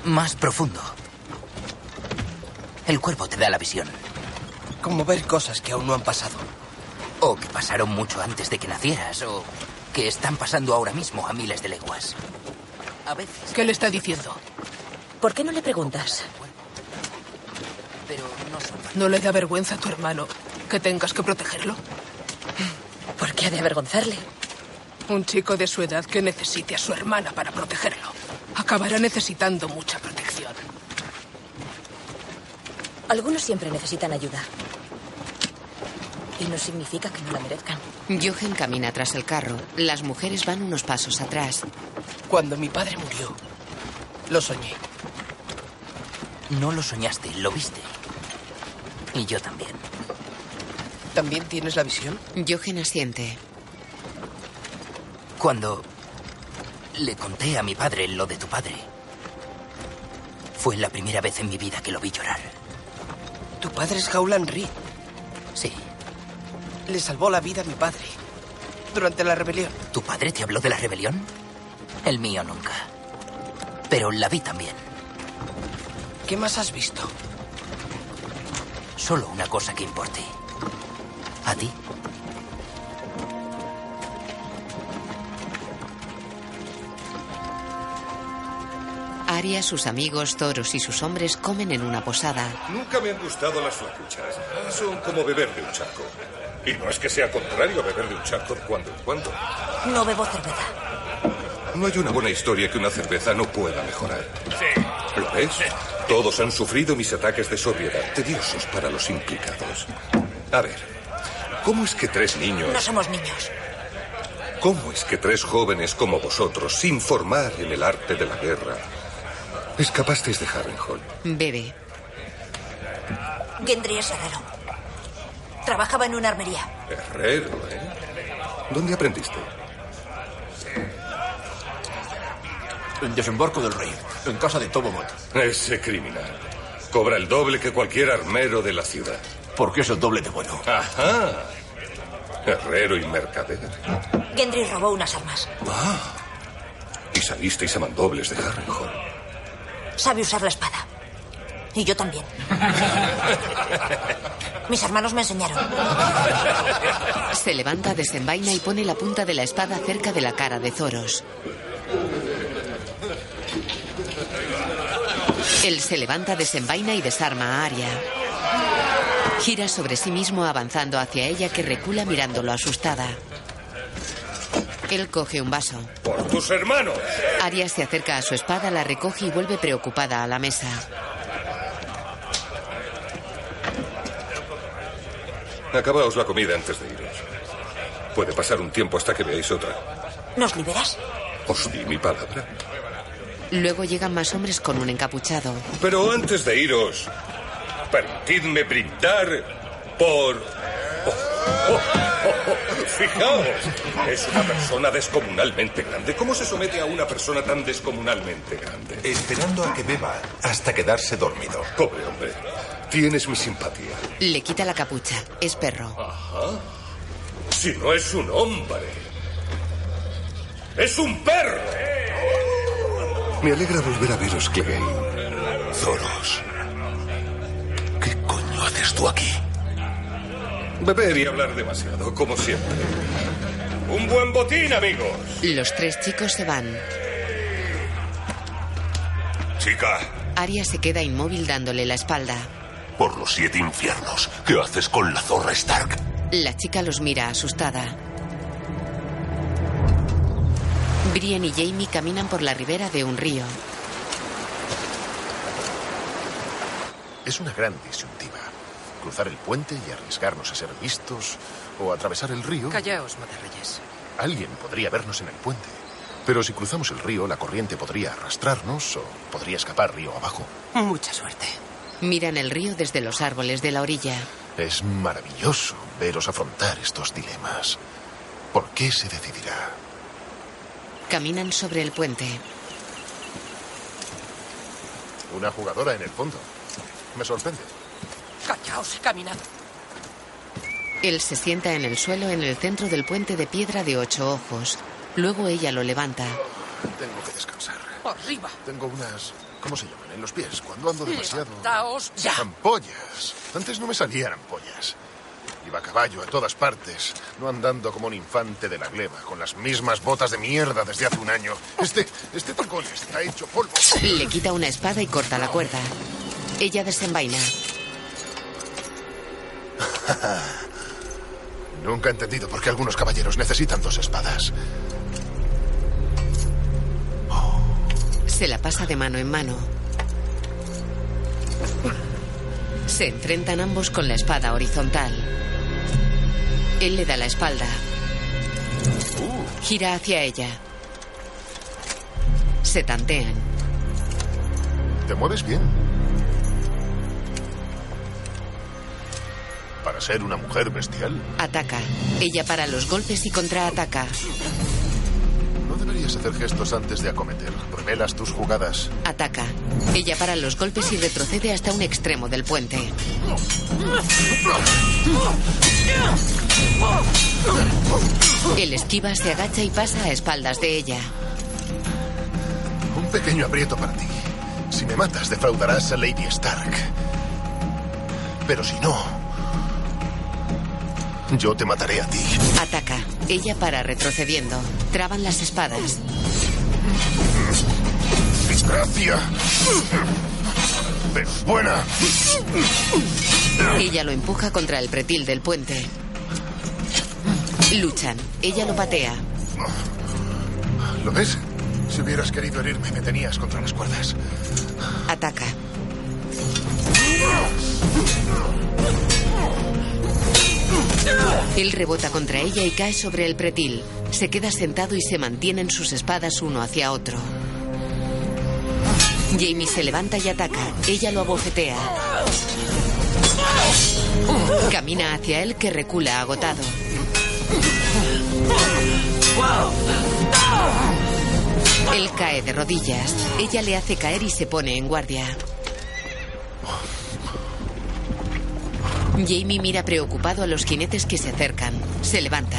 Más profundo. El cuervo te da la visión. Como ver cosas que aún no han pasado. O que pasaron mucho antes de que nacieras. O que están pasando ahora mismo a miles de leguas. A veces. ¿Qué le está diciendo? ¿Por qué no le preguntas? Pero no son. ¿No le da vergüenza a tu hermano que tengas que protegerlo? ¿Por qué ha de avergonzarle? Un chico de su edad que necesite a su hermana para protegerlo acabará necesitando mucha protección. Algunos siempre necesitan ayuda. Y no significa que no la merezcan. Jochen camina tras el carro. Las mujeres van unos pasos atrás. Cuando mi padre murió, lo soñé. No lo soñaste, lo viste. Y yo también. ¿También tienes la visión? Jochen asiente. Cuando le conté a mi padre lo de tu padre, fue la primera vez en mi vida que lo vi llorar. Tu padre es Howland Reed. Sí. Le salvó la vida a mi padre. Durante la rebelión. ¿Tu padre te habló de la rebelión? El mío nunca. Pero la vi también. ¿Qué más has visto? solo una cosa que importe. ¿A ti? Sus amigos, Toros y sus hombres comen en una posada. Nunca me han gustado las flacuchas. Son como beber de un charco. Y no es que sea contrario a beber de un charco de cuando en cuando. No bebo cerveza. No hay una buena historia que una cerveza no pueda mejorar. ¿Lo ves? Todos han sufrido mis ataques de sobriedad, tediosos para los implicados. A ver, ¿cómo es que tres niños... No somos niños. ¿Cómo es que tres jóvenes como vosotros, sin formar en el arte de la guerra, escapasteis de Harrenhal? Bebe. Gendry es herrero. Trabajaba en una armería. Herrero, ¿eh? ¿Dónde aprendiste? En desembarco del rey, en casa de Tobomot. Ese criminal. Cobra el doble que cualquier armero de la ciudad. Porque es el doble de bueno. Ajá. Herrero y mercader. Gendry robó unas armas. Ah. Y salisteis a mandobles de Harrenhal. Sabe usar la espada. Y yo también. Mis hermanos me enseñaron. Se levanta, desenvaina y pone la punta de la espada cerca de la cara de Zoros. Él se levanta, desenvaina y desarma a Arya. Gira sobre sí mismo avanzando hacia ella que recula mirándolo asustada. Él coge un vaso. ¡Por tus hermanos! Arya se acerca a su espada, la recoge y vuelve preocupada a la mesa. Acabaos la comida antes de iros. Puede pasar un tiempo hasta que veáis otra. ¿Nos liberas? Os di mi palabra. Luego llegan más hombres con un encapuchado. Pero antes de iros, permitidme brindar por... Oh, oh. Fijaos, es una persona descomunalmente grande. ¿Cómo se somete a una persona tan descomunalmente grande? Esperando a que beba hasta quedarse dormido. Pobre hombre, tienes mi simpatía. Le quita la capucha. Es perro. Ajá. Si no es un hombre, es un perro. Me alegra volver a veros, Clegane. Zoros. ¿Qué coño haces tú aquí? Beber y hablar demasiado, como siempre. Un buen botín, amigos. Los tres chicos se van. Chica, Arya se queda inmóvil dándole la espalda. por los siete infiernos, ¿qué haces con la zorra Stark? La chica los mira asustada. Brienne y Jamie caminan por la ribera de un río. Es una gran disyuntiva. Cruzar el puente y arriesgarnos a ser vistos o atravesar el río. Callaos, Matarreyes. Alguien podría vernos en el puente. Pero si cruzamos el río, la corriente podría arrastrarnos o podría escapar río abajo. Mucha suerte. Miran el río desde los árboles de la orilla. Es maravilloso veros afrontar estos dilemas. ¿Por qué se decidirá? Caminan sobre el puente. Una jugadora en el fondo. Me sorprende. Callaos, caminad. Él se sienta en el suelo en el centro del puente de piedra de ocho ojos. Luego ella lo levanta. Tengo que descansar. Arriba. Tengo unas... ¿Cómo se llaman? En los pies. Cuando ando demasiado... Daos ya. Ampollas. Antes no me salían ampollas. Iba a caballo a todas partes, no andando como un infante de la gleba, con las mismas botas de mierda desde hace un año. Este, este tacón está hecho polvo. Le quita una espada y corta la cuerda. Ella desenvaina. Nunca he entendido por qué algunos caballeros necesitan dos espadas. Se la pasa de mano en mano. Se enfrentan ambos con la espada horizontal. Él le da la espalda. Gira hacia ella. Se tantean. Te mueves bien. Para ser una mujer bestial, Ataca. Ella para los golpes y contraataca. no deberías hacer gestos antes de acometer. Revelas tus jugadas. Ataca. Ella para los golpes y retrocede hasta un extremo del puente. Él esquiva, se agacha y pasa a espaldas de ella. Un pequeño aprieto para ti. Si me matas, defraudarás a Lady Stark. Pero si no, yo te mataré a ti. Ataca. Ella para retrocediendo. Traban las espadas. Desgracia. Pero buena. Ella lo empuja contra el pretil del puente. Luchan. Ella lo patea. ¿Lo ves? Si hubieras querido herirme, me tenías contra las cuerdas. Ataca. Él rebota contra ella y cae sobre el pretil. Se queda sentado y se mantienen sus espadas uno hacia otro. Jamie se levanta y ataca. Ella lo abofetea. Camina hacia él que recula agotado. Él cae de rodillas. Ella le hace caer y se pone en guardia. Jamie mira preocupado a los jinetes que se acercan. Se levanta.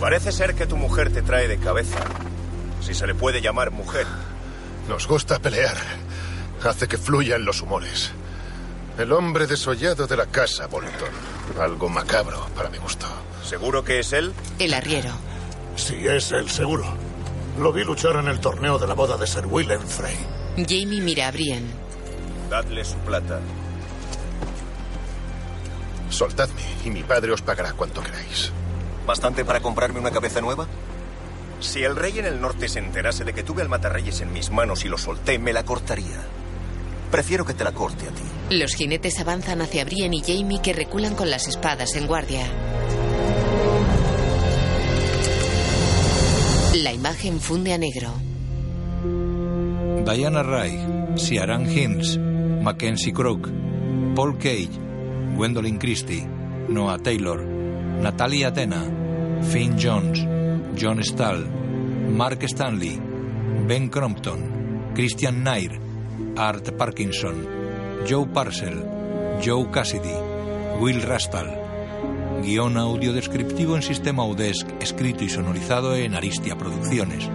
Parece ser que tu mujer te trae de cabeza. Si se le puede llamar mujer. Nos gusta pelear. Hace que fluyan los humores. El hombre desollado de la casa, Bolton. Algo macabro para mi gusto. ¿Seguro que es él? El arriero. Sí, es él, seguro. Lo vi luchar en el torneo de la boda de Sir Willem Frey. Jamie mira a Brienne. Dadle su plata. Soltadme y mi padre os pagará cuanto queráis. ¿Bastante para comprarme una cabeza nueva? Si el rey en el norte se enterase de que tuve al matarreyes en mis manos y lo solté, me la cortaría. Prefiero que te la corte a ti. Los jinetes avanzan hacia Brienne y Jamie que reculan con las espadas en guardia. La imagen funde a negro. Diana Ray, Ciaran Hinds, Mackenzie Crook, Paul Cage, Gwendolyn Christie, Noah Taylor, Natalia Atena, Finn Jones, John Stahl, Mark Stanley, Ben Crompton, Christian Nair, Art Parkinson, Joe Parcell, Joe Cassidy, Will Rastal. Guión audio descriptivo en sistema UDESC, escrito y sonorizado en Aristia Producciones.